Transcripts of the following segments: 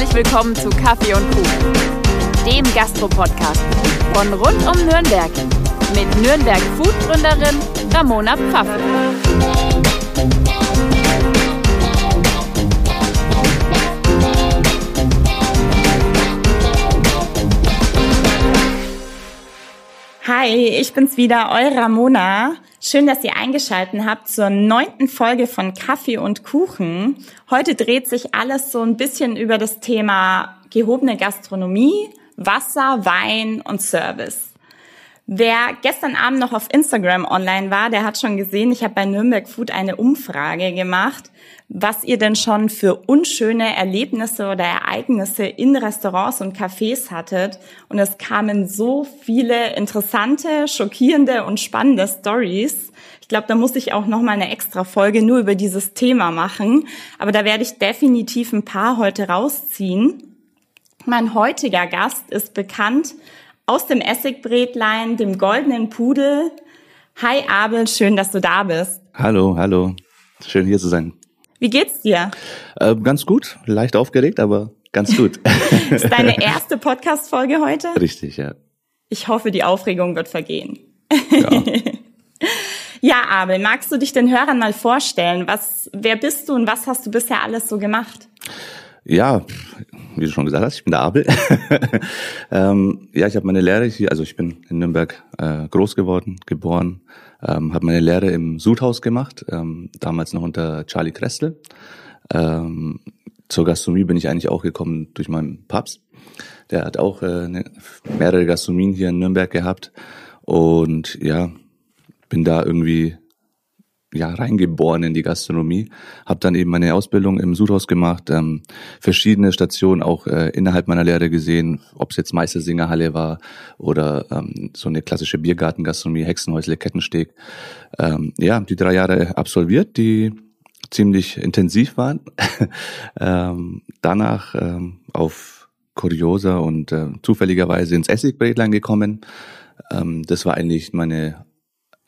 Herzlich willkommen zu Kaffee und Kuchen, dem Gastro-Podcast von rund um Nürnberg mit Nürnberg Food-Gründerin Ramona Pfaffel. Hi, ich bin's wieder, eure Ramona. Schön, dass ihr eingeschaltet habt zur neunten Folge von Kaffee und Kuchen. Heute dreht sich alles so ein bisschen über das Thema gehobene Gastronomie, Wasser, Wein und Service. Wer gestern Abend noch auf Instagram online war, der hat schon gesehen, ich habe bei Nürnberg Food eine Umfrage gemacht, was ihr denn schon für unschöne Erlebnisse oder Ereignisse in Restaurants und Cafés hattet. Und es kamen so viele interessante, schockierende und spannende Stories. Ich glaube, da muss ich auch noch mal eine extra Folge nur über dieses Thema machen. Aber da werde ich definitiv ein paar heute rausziehen. Mein heutiger Gast ist bekannt aus dem Essigbretlein, dem goldenen Pudel. Hi Abel, schön, dass du da bist. Hallo, hallo. Schön hier zu sein. Wie geht's dir? Äh, ganz gut, leicht aufgeregt, aber ganz gut. ist deine erste Podcast-Folge heute? Richtig, ja. Ich hoffe, die Aufregung wird vergehen. Ja. ja, Abel, magst du dich den Hörern mal vorstellen? Was, wer bist du und was hast du bisher alles so gemacht? Ja, wie du schon gesagt hast, ich bin der Abel. ähm, ja, ich habe meine Lehre hier, also ich bin in Nürnberg äh, groß geworden, geboren, ähm, habe meine Lehre im Sudhaus gemacht, ähm, damals noch unter Charlie Kressel. Ähm, zur Gastronomie bin ich eigentlich auch gekommen durch meinen Papst. Der hat auch äh, ne, mehrere Gastronomien hier in Nürnberg gehabt und ja, bin da irgendwie ja, reingeboren in die Gastronomie. Habe dann eben meine Ausbildung im Sudhaus gemacht, ähm, verschiedene Stationen auch äh, innerhalb meiner Lehre gesehen, ob es jetzt Meistersingerhalle war oder ähm, so eine klassische Biergartengastronomie, Hexenhäusle, Kettensteg. Ähm, ja, die drei Jahre absolviert, die ziemlich intensiv waren. ähm, danach ähm, auf kurioser und äh, zufälligerweise ins Essigbrätlein gekommen. Ähm, das war eigentlich meine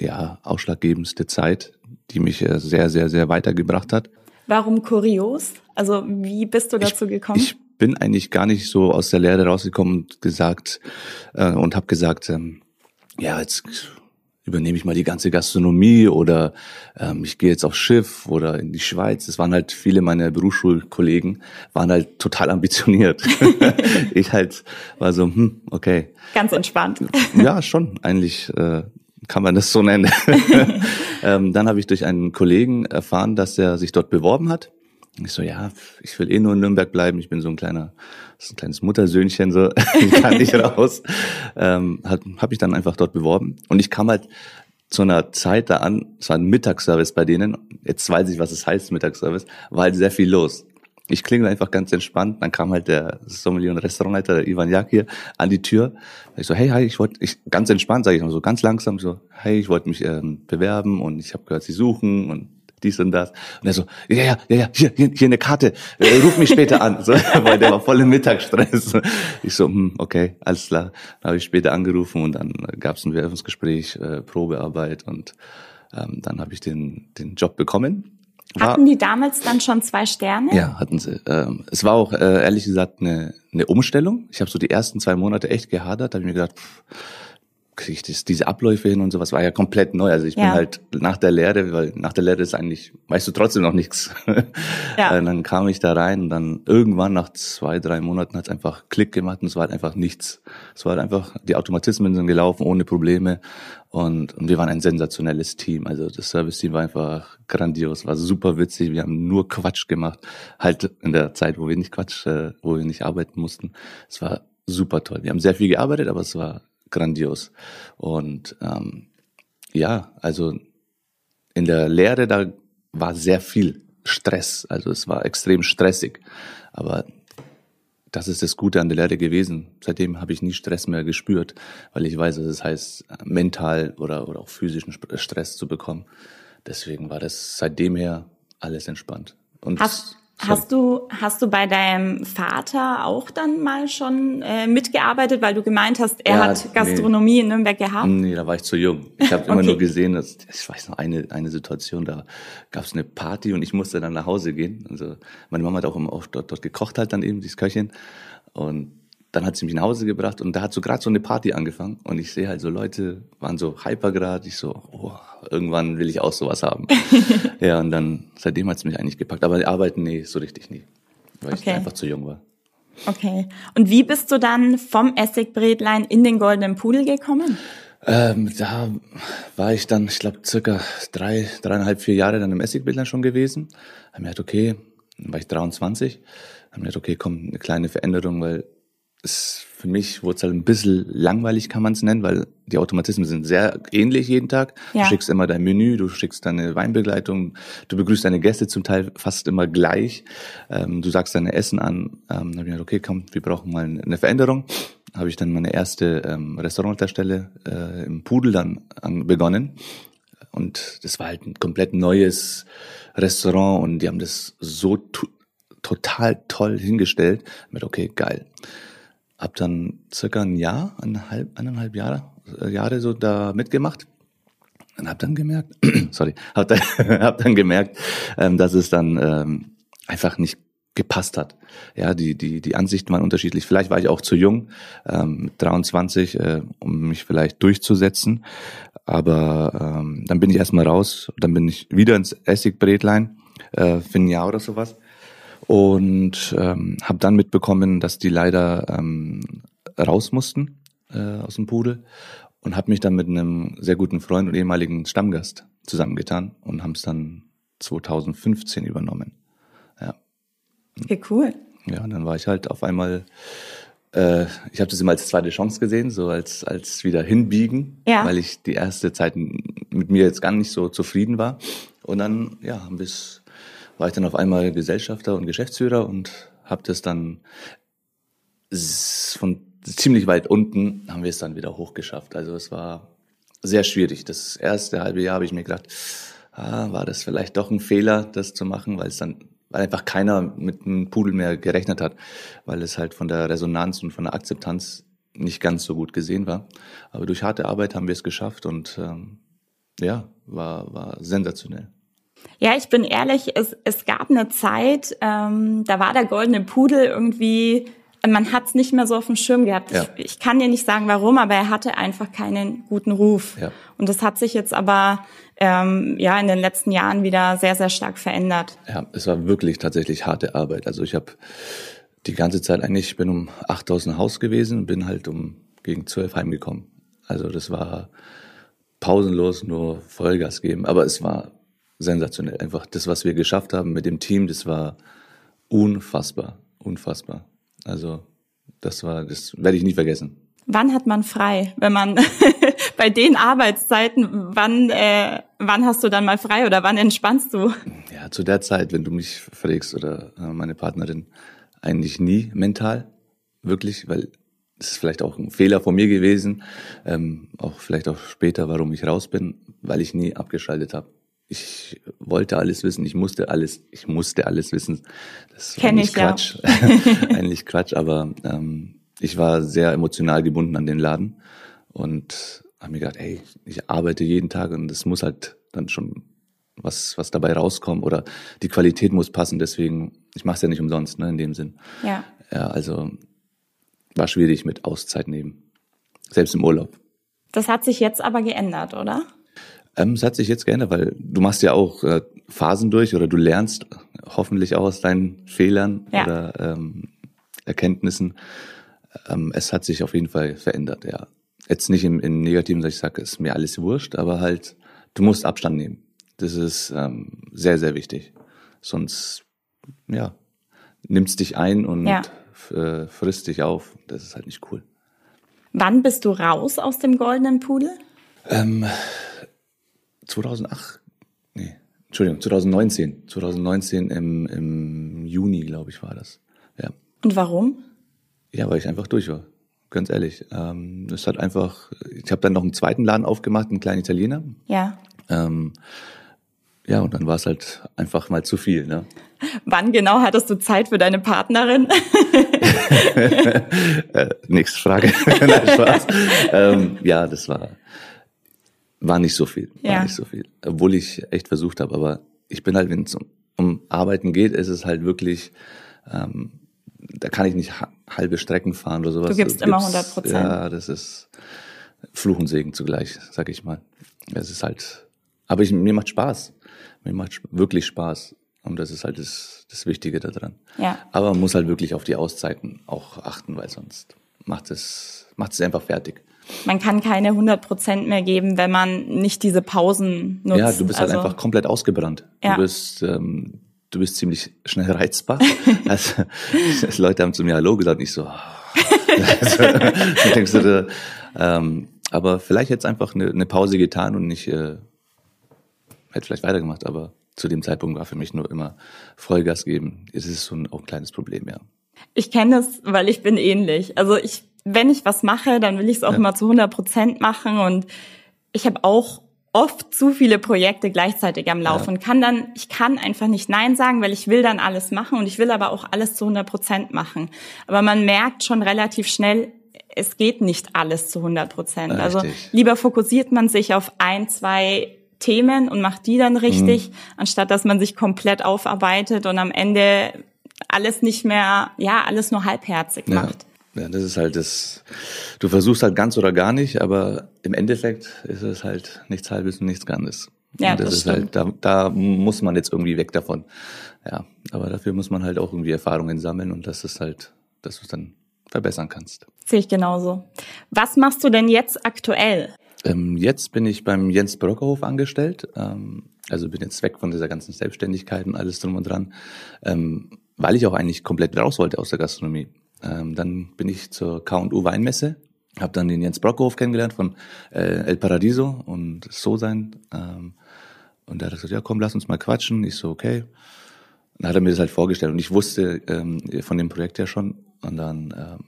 ja, ausschlaggebendste Zeit, die mich äh, sehr, sehr, sehr weitergebracht hat. Warum kurios? Also wie bist du dazu gekommen? Ich, ich bin eigentlich gar nicht so aus der Lehre rausgekommen und gesagt äh, und habe gesagt, ähm, ja, jetzt übernehme ich mal die ganze Gastronomie oder ähm, ich gehe jetzt aufs Schiff oder in die Schweiz. Das waren halt viele meiner Berufsschulkollegen, waren halt total ambitioniert. ich halt war so, hm, okay. Ganz entspannt. Ja, schon. Eigentlich äh, kann man das so nennen. ähm, dann habe ich durch einen Kollegen erfahren, dass er sich dort beworben hat. Ich so, ja, ich will eh nur in Nürnberg bleiben. Ich bin so ein kleiner, so ein kleines Muttersöhnchen, so ich kann nicht raus. Ähm, habe hab mich dann einfach dort beworben. Und ich kam halt zu einer Zeit da an, es war ein Mittagsservice bei denen. Jetzt weiß ich, was es heißt, Mittagsservice. War halt sehr viel los. Ich klingel einfach ganz entspannt. Dann kam halt der Sommelier und Restaurantleiter, der Ivan Jak hier, an die Tür. Ich so, hey, hi, ich wollte, ich, ganz entspannt, sage ich mal so, ganz langsam so, hey, ich wollte mich ähm, bewerben und ich habe gehört, sie suchen und dies und das. Und er so, ja, ja, ja, ja, hier, hier, hier eine Karte, äh, ruf mich später an. So, weil der war voll im Mittagsstress. Ich so, hm, okay, alles klar. Dann habe ich später angerufen und dann gab es ein Bewerbungsgespräch, äh, Probearbeit und ähm, dann habe ich den, den Job bekommen hatten die damals dann schon zwei Sterne? Ja, hatten sie. Ähm, es war auch äh, ehrlich gesagt eine, eine Umstellung. Ich habe so die ersten zwei Monate echt gehadert. Da habe ich mir gedacht, pff, kriege ich das, diese Abläufe hin und sowas war ja komplett neu. Also ich ja. bin halt nach der Lehre, weil nach der Lehre ist eigentlich, weißt du trotzdem noch nichts. Ja. Und dann kam ich da rein und dann irgendwann nach zwei, drei Monaten hat es einfach Klick gemacht und es war halt einfach nichts. Es war halt einfach, die Automatismen sind gelaufen ohne Probleme und, und wir waren ein sensationelles Team. Also das Service-Team war einfach grandios, war super witzig. Wir haben nur Quatsch gemacht, halt in der Zeit, wo wir nicht Quatsch, äh, wo wir nicht arbeiten mussten. Es war super toll. Wir haben sehr viel gearbeitet, aber es war grandios. Und ähm, ja, also in der Lehre, da war sehr viel Stress. Also es war extrem stressig. Aber das ist das Gute an der Lehre gewesen. Seitdem habe ich nie Stress mehr gespürt, weil ich weiß, dass es heißt, mental oder, oder auch physischen Stress zu bekommen. Deswegen war das seitdem her alles entspannt. Und hast, Hast du, hast du bei deinem Vater auch dann mal schon äh, mitgearbeitet, weil du gemeint hast, er Ja, hat Gastronomie in Nürnberg gehabt? Nee, da war ich zu jung. Ich habe immer Okay. nur gesehen, dass, ich weiß noch eine, eine Situation, da gab es eine Party und ich musste dann nach Hause gehen. Also meine Mama hat auch, immer auch dort, dort gekocht halt dann eben, dieses Köchin. Und dann hat sie mich nach Hause gebracht und da hat so gerade so eine Party angefangen und ich sehe halt so Leute waren so hyper gerade, ich so, oh, irgendwann will ich auch sowas haben. ja, und dann seitdem hat's mich eigentlich gepackt, aber arbeiten nee, so richtig nie, weil ich Okay. einfach zu jung war. Okay. Und wie bist du dann vom Essigbrätlein in den Goldenen Pudel gekommen? Ähm, da war ich dann, ich glaube, circa drei, dreieinhalb, vier Jahre dann im Essigbildern schon gewesen. Hab mir gedacht, okay, dann war ich 23. Hab mir gedacht, okay, komm, eine kleine Veränderung, weil es für mich wurde es halt ein bisschen langweilig, kann man es nennen, weil die Automatismen sind sehr ähnlich jeden Tag. Ja. Du schickst immer dein Menü, du schickst deine Weinbegleitung, du begrüßt deine Gäste zum Teil fast immer gleich. Ähm, du sagst deine Essen an. Ähm, dann hab ich gedacht, okay, komm, wir brauchen mal eine Veränderung. Habe ich dann meine erste ähm, Restaurantstelle äh, im Pudel dann an, begonnen. Und das war halt ein komplett neues Restaurant und die haben das so total toll hingestellt. Mit okay, geil. Hab dann circa ein Jahr, eineinhalb, eineinhalb Jahre, äh, Jahre so da mitgemacht. Und hab dann gemerkt, sorry, hab dann, hab dann gemerkt, ähm, dass es dann ähm, einfach nicht gepasst hat. Ja, die, die, die Ansichten waren unterschiedlich. Vielleicht war ich auch zu jung, ähm, mit 23, äh, um mich vielleicht durchzusetzen. Aber ähm, dann bin ich erstmal raus. Dann bin ich wieder ins Essigbrätlein äh, für ein Jahr oder sowas. Und ähm, habe dann mitbekommen, dass die leider ähm, raus mussten äh, aus dem Pudel und habe mich dann mit einem sehr guten Freund und ehemaligen Stammgast zusammengetan und haben es dann 2015 übernommen. Ja, Okay, cool. ja, und dann war ich halt auf einmal, äh, ich habe das immer als zweite Chance gesehen, so als als wieder hinbiegen, Ja. weil ich die erste Zeit mit mir jetzt gar nicht so zufrieden war. Und dann, ja, bis war ich dann auf einmal Gesellschafter und Geschäftsführer und habe das dann von ziemlich weit unten haben wir es dann wieder hochgeschafft. Also es war sehr schwierig. Das erste halbe Jahr habe ich mir gedacht, ah, war das vielleicht doch ein Fehler, das zu machen, weil es dann weil einfach keiner mit einem Pudel mehr gerechnet hat, weil es halt von der Resonanz und von der Akzeptanz nicht ganz so gut gesehen war. Aber durch harte Arbeit haben wir es geschafft und ähm, ja, war, war sensationell. Ja, ich bin ehrlich, es, es gab eine Zeit, ähm, da war der goldene Pudel irgendwie, man hat es nicht mehr so auf dem Schirm gehabt. Ja. Ich, ich kann dir nicht sagen, warum, aber er hatte einfach keinen guten Ruf. Ja. Und das hat sich jetzt aber ähm, ja in den letzten Jahren wieder sehr, sehr stark verändert. Ja, es war wirklich tatsächlich harte Arbeit. Also ich habe die ganze Zeit eigentlich, ich bin um 8000 Haus gewesen und bin halt um gegen 12 heimgekommen. Also das war pausenlos nur Vollgas geben, aber es war sensationell. Einfach das, was wir geschafft haben mit dem Team, das war unfassbar, unfassbar. Also das war, das werde ich nie vergessen. Wann hat man frei, wenn man bei den Arbeitszeiten, wann, äh, wann hast du dann mal frei oder wann entspannst du? Ja, zu der Zeit, wenn du mich fragst oder äh, meine Partnerin, eigentlich nie mental, wirklich, weil es ist vielleicht auch ein Fehler von mir gewesen, ähm, auch vielleicht auch später, warum ich raus bin, weil ich nie abgeschaltet habe. Ich wollte alles wissen, ich musste alles, ich musste alles wissen. Das Kenn eigentlich ich, ja. Quatsch, eigentlich Quatsch, aber ähm, ich war sehr emotional gebunden an den Laden und habe mir gedacht, ey, ich arbeite jeden Tag und es muss halt dann schon was, was dabei rauskommt oder die Qualität muss passen. Deswegen, ich mache es ja nicht umsonst, ne, in dem Sinn. Ja. Ja, also war schwierig mit Auszeit nehmen, selbst im Urlaub. Das hat sich jetzt aber geändert, oder? Ähm, es hat sich jetzt geändert, weil du machst ja auch äh, Phasen durch oder du lernst hoffentlich auch aus deinen Fehlern Ja. oder ähm, Erkenntnissen. Ähm, es hat sich auf jeden Fall verändert, ja. Jetzt nicht im, im Negativen, dass ich sage, ist mir alles wurscht, aber halt, du musst Abstand nehmen. Das ist ähm, sehr, sehr wichtig. Sonst, ja, nimmst dich ein und Ja. äh, frisst dich auf. Das ist halt nicht cool. Wann bist du raus aus dem goldenen Pudel? Ähm, 2008, nee, Entschuldigung, 2019. 2019 im, im Juni, glaube ich, war das. Ja. Und warum? ja, weil ich einfach durch war. Ganz ehrlich. Ähm, das hat einfach, ich habe dann noch einen zweiten Laden aufgemacht, einen kleinen Italiener. Ja. Ähm, ja, und dann war es halt einfach mal zu viel. Ne? Wann genau hattest du Zeit für deine Partnerin? äh, nächste Frage. Nein, Spaß. ähm, ja, das war, war nicht so viel. War Ja. nicht so viel. Obwohl ich echt versucht habe, aber ich bin halt, wenn es um, um Arbeiten geht, ist es halt wirklich, ähm, da kann ich nicht ha- halbe Strecken fahren oder sowas. Du gibst immer 100%. Ja, das ist Fluch und Segen zugleich, sag ich mal. Es ist halt, aber ich, mir macht Spaß. Mir macht wirklich Spaß. Und das ist halt das, das Wichtige daran. Ja. Aber man muss halt wirklich auf die Auszeiten auch achten, weil sonst macht es, macht es einfach fertig. Man kann keine 100 Prozent mehr geben, wenn man nicht diese Pausen nutzt. Ja, du bist also, halt einfach komplett ausgebrannt. Ja. Du bist, ähm, du bist ziemlich schnell reizbar. also, Leute haben zu mir Hallo gesagt, ich so, also, ich denkst du, ähm, aber vielleicht hätte es einfach eine, eine Pause getan und nicht, äh, hätte vielleicht weitergemacht, aber zu dem Zeitpunkt war für mich nur immer Vollgas geben. Es ist so ein, auch ein kleines Problem, ja. Ich kenne das, weil ich bin ähnlich. Also ich, wenn ich was mache, dann will ich es auch Ja. immer zu 100 Prozent machen und ich habe auch oft zu viele Projekte gleichzeitig am Laufen Ja. und kann dann, ich kann einfach nicht Nein sagen, weil ich will dann alles machen und ich will aber auch alles zu 100 Prozent machen. Aber man merkt schon relativ schnell, es geht nicht alles zu 100 Prozent. Also lieber fokussiert man sich auf ein, zwei Themen und macht die dann richtig, Mhm. anstatt dass man sich komplett aufarbeitet und am Ende alles nicht mehr, ja, alles nur halbherzig Ja. macht. Ja, das ist halt das. Du versuchst halt ganz oder gar nicht, aber im Endeffekt ist es halt nichts Halbes und nichts Ganzes. Ja, und das, das ist halt, da, da muss man jetzt irgendwie weg davon. Ja, aber dafür muss man halt auch irgendwie Erfahrungen sammeln und das ist halt, dass du es dann verbessern kannst. Sehe ich genauso. Was machst du denn jetzt aktuell? Ähm, jetzt bin ich beim Jens Brockerhof angestellt. Ähm, also bin jetzt weg von dieser ganzen Selbstständigkeit und alles drum und dran, ähm, weil ich auch eigentlich komplett raus wollte aus der Gastronomie. Ähm, dann bin ich zur K&U Weinmesse, habe dann den Jens Brockerhof kennengelernt von äh, El Paradiso und So sein. Ähm, und da hat er gesagt, ja komm, lass uns mal quatschen. Ich so, okay. Dann hat er mir das halt vorgestellt und ich wusste ähm, von dem Projekt ja schon. Und dann ähm,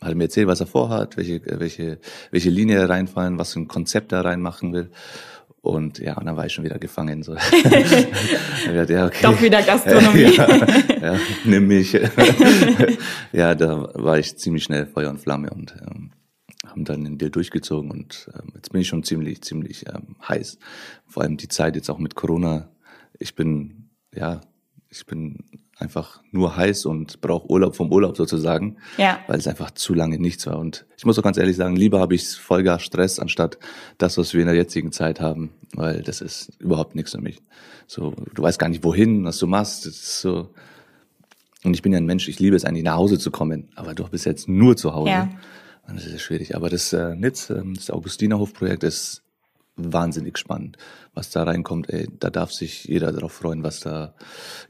hat er mir erzählt, was er vorhat, welche, welche, welche Linie er reinfallen, was für ein Konzept er reinmachen will. Und ja, und dann war ich schon wieder gefangen. So. ja, ja, okay. Doch wieder Gastronomie. ja, ja, nimm mich. ja, da war ich ziemlich schnell Feuer und Flamme und ähm, haben dann den Deal durchgezogen und ähm, jetzt bin ich schon ziemlich, ziemlich ähm, heiß. Vor allem die Zeit jetzt auch mit Corona. Ich bin, ja, ich bin einfach nur heiß und brauche Urlaub vom Urlaub sozusagen, Ja. weil es einfach zu lange nichts war. Und ich muss auch ganz ehrlich sagen, lieber habe ich Vollgas Stress, anstatt das, was wir in der jetzigen Zeit haben, weil das ist überhaupt nichts für mich. So, du weißt gar nicht, wohin, was du machst. Das ist so. Und ich bin ja ein Mensch, ich liebe es eigentlich nach Hause zu kommen, aber du bist jetzt nur zu Hause. Ja. Und das ist schwierig. Aber das äh, Nitz, ähm, das Augustinerhof-Projekt ist wahnsinnig spannend. Was da reinkommt, ey, da darf sich jeder darauf freuen, was da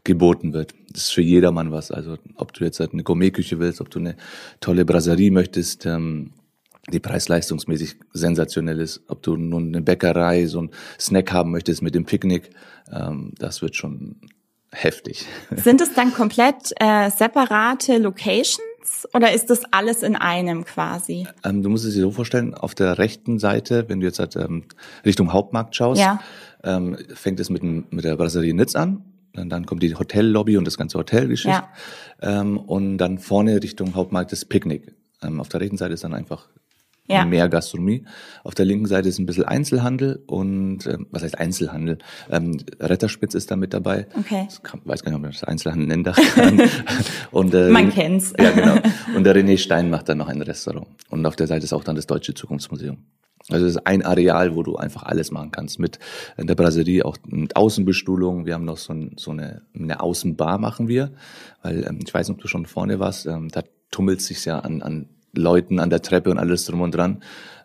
geboten wird. Das ist für jedermann was. Also ob du jetzt halt eine Gourmetküche willst, ob du eine tolle Brasserie möchtest, ähm, die preis-leistungsmäßig sensationell ist, ob du nun eine Bäckerei, so ein Snack haben möchtest mit dem Picknick, ähm, das wird schon heftig. Sind es dann komplett äh, separate Locations oder ist das alles in einem quasi? Ähm, du musst es dir so vorstellen, auf der rechten Seite, wenn du jetzt halt, ähm, Richtung Hauptmarkt schaust, Ja. ähm, fängt es mit, mit der Brasserie Nitz an. Und dann kommt die Hotellobby und das ganze Hotelgeschichte. Ja. Ähm, und dann vorne Richtung Hauptmarkt das Picknick. Ähm, auf der rechten Seite ist dann einfach Ja. mehr Gastronomie. Auf der linken Seite ist ein bisschen Einzelhandel und ähm, was heißt Einzelhandel? Ähm, Retterspitz ist da mit dabei. Okay. Kann, weiß gar nicht, ob man das Einzelhandel nennen darf. und, äh, Man kennt's. Ja, genau. Und der René Stein macht dann noch ein Restaurant. Und auf der Seite ist auch dann das Deutsche Zukunftsmuseum. Also es ist ein Areal, wo du einfach alles machen kannst. Mit in der Brasserie auch mit Außenbestuhlung. Wir haben noch so, ein, so eine, eine Außenbar machen wir. Weil ähm, ich weiß nicht, ob du schon vorne warst. Ähm, da tummelt sich ja an, an Leuten an der Treppe und alles drum und dran.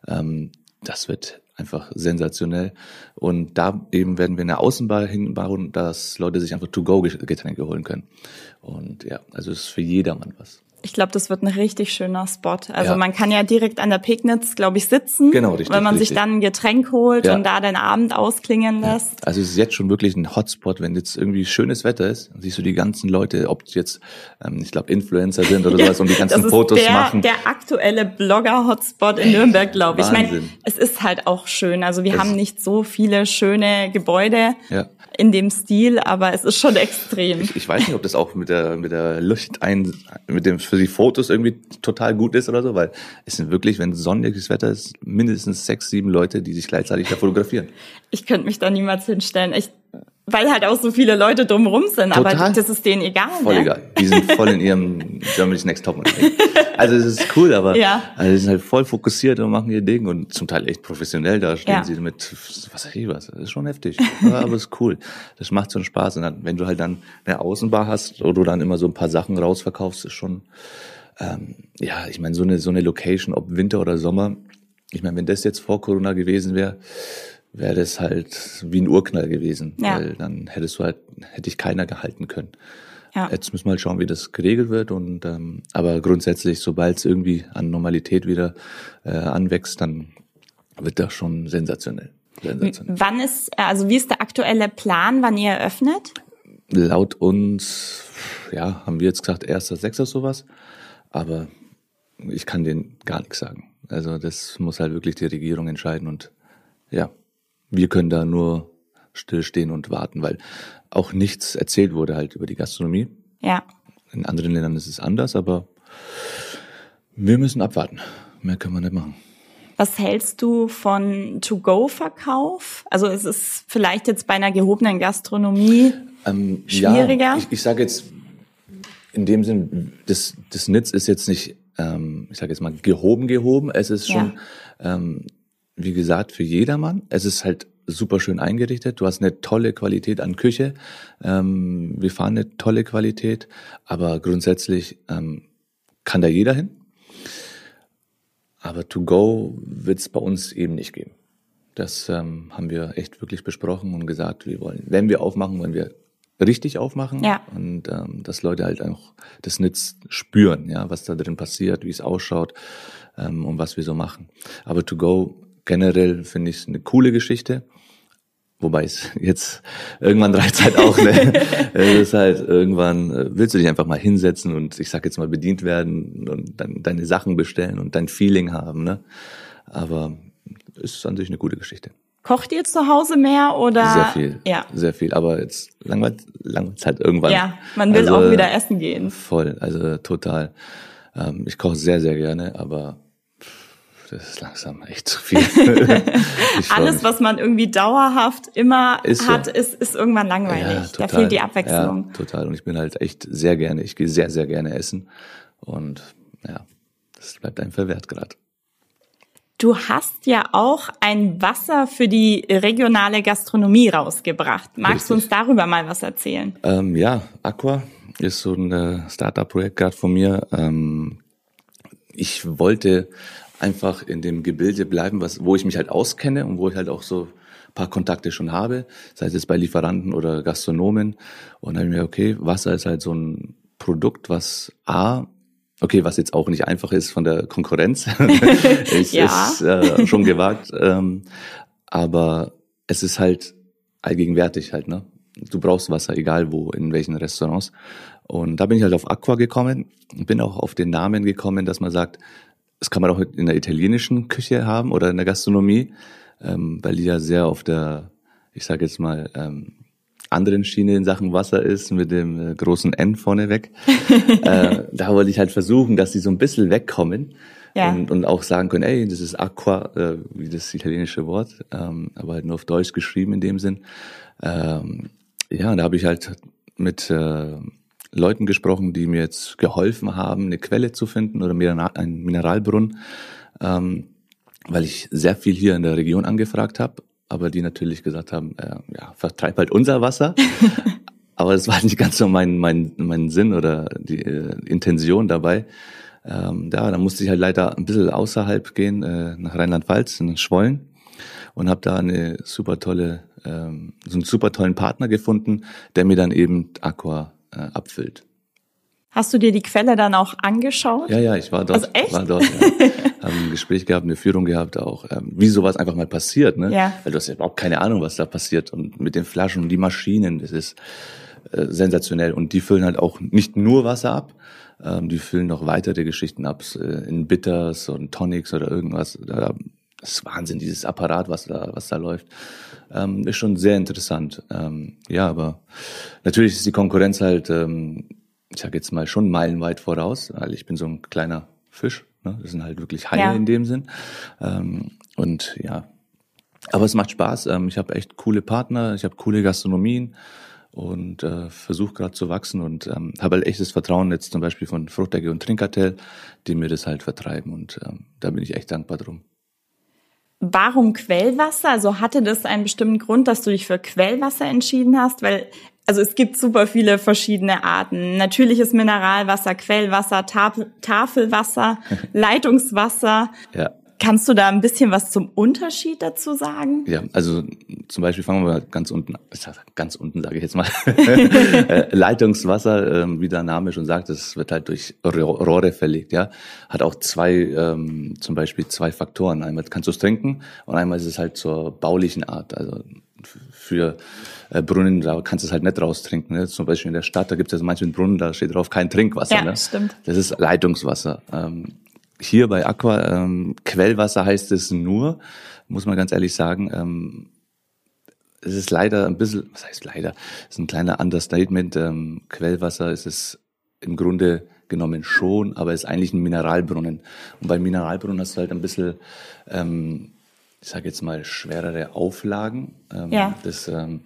Ähm, das wird einfach sensationell. Und da eben werden wir eine Außenbar hinbauen, dass Leute sich einfach To-Go-Getränke holen können. Und ja, also es ist für jedermann was. Ich glaube, das wird ein richtig schöner Spot. Also Ja. man kann ja direkt an der Pignitz, glaube ich, sitzen. Genau, richtig, Wenn man sich richtig. dann ein Getränk holt Ja. und da den Abend ausklingen lässt. Also es ist jetzt schon wirklich ein Hotspot, wenn jetzt irgendwie schönes Wetter ist, siehst du die ganzen Leute, ob die jetzt, ähm, ich glaube, Influencer sind oder sowas und die ganzen das ist Fotos der, machen. der aktuelle Blogger-Hotspot in Nürnberg, glaube ich. Ich meine, Wahnsinn. es ist halt auch schön. Also wir Es- haben nicht so viele schöne Gebäude. In dem Stil, aber es ist schon extrem. Ich, ich weiß nicht, ob das auch mit der mit der Luft ein mit dem für die Fotos irgendwie total gut ist oder so, weil es sind wirklich, wenn sonniges Wetter ist, mindestens sechs, sieben Leute, die sich gleichzeitig da fotografieren. Ich könnte mich da niemals hinstellen. Ich weil halt auch so viele Leute drumherum sind, Total. aber das ist denen egal. Voll ne? egal. Die sind voll in ihrem Germany's Next Top. Also es ist cool, aber ja. also die sind halt voll fokussiert und machen ihr Ding und zum Teil echt professionell da stehen ja. sie mit was weiß ich was. Das ist schon heftig, aber es ist cool. Das macht so einen Spaß und dann, wenn du halt dann eine Außenbar hast, wo du dann immer so ein paar Sachen rausverkaufst, ist schon ähm, ja, ich meine so eine so eine Location, ob Winter oder Sommer. Ich meine, wenn das jetzt vor Corona gewesen wäre, wäre das halt wie ein Urknall gewesen, ja. weil dann hättest du halt, hätte ich keiner gehalten können. Ja. Jetzt müssen wir halt schauen, wie das geregelt wird. Und ähm, aber grundsätzlich, sobald es irgendwie an Normalität wieder äh, anwächst, dann wird das schon sensationell. sensationell. Wann ist, also wie ist der aktuelle Plan, wann ihr eröffnet? Laut uns, ja, haben wir jetzt gesagt, erster, sechster sowas. Aber ich kann denen gar nichts sagen. Also das muss halt wirklich die Regierung entscheiden und ja, wir können da nur stillstehen und warten, weil auch nichts erzählt wurde halt über die Gastronomie. Ja. In anderen Ländern ist es anders, aber wir müssen abwarten. Mehr können wir nicht machen. Was hältst du von To-Go-Verkauf? Also es ist vielleicht jetzt bei einer gehobenen Gastronomie ähm, schwieriger. Ja, ich, ich sage jetzt in dem Sinn, das, das Nitz ist jetzt nicht, ähm, ich sage jetzt mal gehoben gehoben. Es ist schon ja. ähm, wie gesagt, für jedermann. Es ist halt super schön eingerichtet. Du hast eine tolle Qualität an Küche. Ähm, wir fahren eine tolle Qualität, aber grundsätzlich ähm, kann da jeder hin. Aber to go wird es bei uns eben nicht geben. Das ähm, haben wir echt wirklich besprochen und gesagt, wir wollen, wenn wir aufmachen, wollen wir richtig aufmachen ja. und ähm, dass Leute halt auch das Netz spüren, ja, was da drin passiert, wie es ausschaut ähm, und was wir so machen. Aber to go generell finde ich es eine coole Geschichte. Wobei es jetzt irgendwann reizt halt auch, ne? es ist halt irgendwann, äh, willst du dich einfach mal hinsetzen und ich sag jetzt mal bedient werden und dann deine Sachen bestellen und dein Feeling haben, ne? Aber es ist an sich eine gute Geschichte. Kocht ihr zu Hause mehr oder? Sehr viel. Ja. Sehr viel. Aber jetzt langweilt, langweilt halt irgendwann. Ja, man will also, auch wieder essen gehen. Voll, also total. Ähm, ich koche sehr, sehr gerne, aber das ist langsam echt zu viel. Alles, was man irgendwie dauerhaft immer ist hat, so. ist, ist irgendwann langweilig. Ja. Da fehlt die Abwechslung. Ja, total. Und ich bin halt echt sehr gerne, ich gehe sehr, sehr gerne essen. Und ja, das bleibt einem verwehrt gerade. Du hast ja auch ein Wasser für die regionale Gastronomie rausgebracht. Magst Richtig. du uns darüber mal was erzählen? Ähm, ja, Aqua ist so ein äh, Startup-Projekt gerade von mir. Ähm, ich wollte einfach in dem Gebilde bleiben, was, wo ich mich halt auskenne und wo ich halt auch so paar Kontakte schon habe, sei es jetzt bei Lieferanten oder Gastronomen. Und dann habe ich mir, okay, Wasser ist halt so ein Produkt, was A, okay, was jetzt auch nicht einfach ist von der Konkurrenz, ist, ja. ist äh, schon gewagt, ähm, aber es ist halt allgegenwärtig halt, ne? Du brauchst Wasser, egal wo, in welchen Restaurants. Und da bin ich halt auf Aqua gekommen und bin auch auf den Namen gekommen, dass man sagt, das kann man auch in der italienischen Küche haben oder in der Gastronomie, ähm, weil die ja sehr auf der, ich sage jetzt mal, ähm, anderen Schiene in Sachen Wasser ist, mit dem äh, großen N vorneweg. äh, da wollte ich halt versuchen, dass die so ein bisschen wegkommen ja. und, und auch sagen können, ey, das ist Aqua, äh, wie das italienische Wort, ähm, aber halt nur auf Deutsch geschrieben in dem Sinn. Ähm, ja, und da habe ich halt mit äh, Leuten gesprochen, die mir jetzt geholfen haben, eine Quelle zu finden oder einen Mineralbrunnen, ähm, weil ich sehr viel hier in der Region angefragt habe, aber die natürlich gesagt haben, äh, ja, vertreib halt unser Wasser. aber das war nicht ganz so mein, mein, mein Sinn oder die äh, Intention dabei. Ähm, ja, da musste ich halt leider ein bisschen außerhalb gehen, äh, nach Rheinland-Pfalz, in Schwollen und habe da eine super tolle, ähm, so einen super tollen Partner gefunden, der mir dann eben Aqua äh, abfüllt. Hast du dir die Quelle dann auch angeschaut? Ja, ja, ich war dort. Also echt? War dort, ja. Haben ein Gespräch gehabt, eine Führung gehabt auch, ähm, wie sowas einfach mal passiert, ne? Ja. Weil du hast ja überhaupt keine Ahnung, was da passiert. Und mit den Flaschen und die Maschinen, das ist äh, sensationell. Und die füllen halt auch nicht nur Wasser ab, ähm, die füllen noch weitere Geschichten ab, äh, in Bitters und Tonics oder irgendwas. Da das ist Wahnsinn, dieses Apparat, was da, was da läuft. Ähm, ist schon sehr interessant. Ähm, ja, aber natürlich ist die Konkurrenz halt, ähm, ich sage jetzt mal, schon meilenweit voraus, weil ich bin so ein kleiner Fisch. Ne? Das sind halt wirklich Haie ja. in dem Sinn. Ähm, und ja, aber es macht Spaß. Ähm, ich habe echt coole Partner, ich habe coole Gastronomien und äh, versuche gerade zu wachsen und ähm, habe halt echtes Vertrauen jetzt zum Beispiel von Fruchtdecke und Trinkkartell, die mir das halt vertreiben und ähm, da bin ich echt dankbar drum. Warum Quellwasser? Also hatte das einen bestimmten Grund, dass du dich für Quellwasser entschieden hast? Weil also es gibt super viele verschiedene Arten. Natürliches Mineralwasser, Quellwasser, Tafelwasser, Leitungswasser. Ja. Kannst du da ein bisschen was zum Unterschied dazu sagen? Ja, also zum Beispiel fangen wir mal ganz unten, ganz unten sage ich jetzt mal. Äh, Leitungswasser, ähm, wie der Name schon sagt, das wird halt durch Rohre verlegt, ja. Hat auch zwei, ähm, zum Beispiel zwei Faktoren. Einmal kannst du es trinken und einmal ist es halt zur baulichen Art. Also für äh, Brunnen, da kannst du es halt nicht raustrinken. Ne? Zum Beispiel in der Stadt, da gibt es ja manche Brunnen, da steht drauf kein Trinkwasser. Ja, ne? stimmt. Das ist Leitungswasser. Ähm, hier bei Aqua, ähm, Quellwasser heißt es nur, muss man ganz ehrlich sagen. Ähm, es ist leider ein bisschen, was heißt leider, ist ein kleiner Understatement. Ähm, Quellwasser ist es im Grunde genommen schon, aber es ist eigentlich ein Mineralbrunnen. Und bei Mineralbrunnen hast du halt ein bisschen, ähm, ich sage jetzt mal, schwerere Auflagen. Ähm, ja. Das ähm,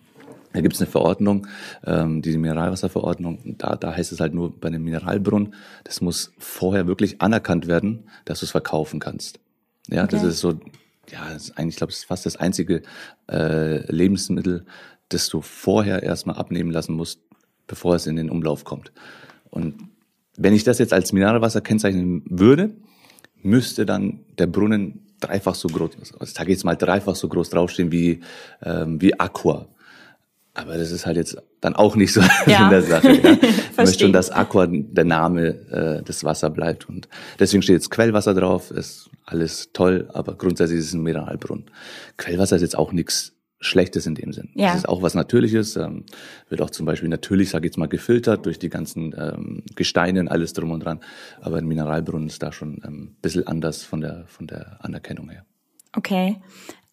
da gibt es eine Verordnung, ähm, die Mineralwasserverordnung. Da, da heißt es halt nur bei einem Mineralbrunnen, das muss vorher wirklich anerkannt werden, dass du es verkaufen kannst. Ja, okay. das ist so, ja, das ist eigentlich, ich glaube, das ist fast das einzige äh, Lebensmittel, das du vorher erstmal abnehmen lassen musst, bevor es in den Umlauf kommt. Und wenn ich das jetzt als Mineralwasser kennzeichnen würde, müsste dann der Brunnen dreifach so groß, also ich sage jetzt mal dreifach so groß draufstehen wie, ähm, wie Aqua. Aber das ist halt jetzt dann auch nicht so ja. in der Sache. Ja? Ich möchte schon, dass Aqua der Name äh, des Wasser bleibt. Und deswegen steht jetzt Quellwasser drauf, ist alles toll, aber grundsätzlich ist es ein Mineralbrunnen. Quellwasser ist jetzt auch nichts Schlechtes in dem Sinn. Ja. Das ist auch was Natürliches, ähm, wird auch zum Beispiel natürlich, sage ich jetzt mal, gefiltert durch die ganzen ähm, Gesteine und alles drum und dran. Aber ein Mineralbrunnen ist da schon ähm, ein bisschen anders von der, von der Anerkennung her. Okay.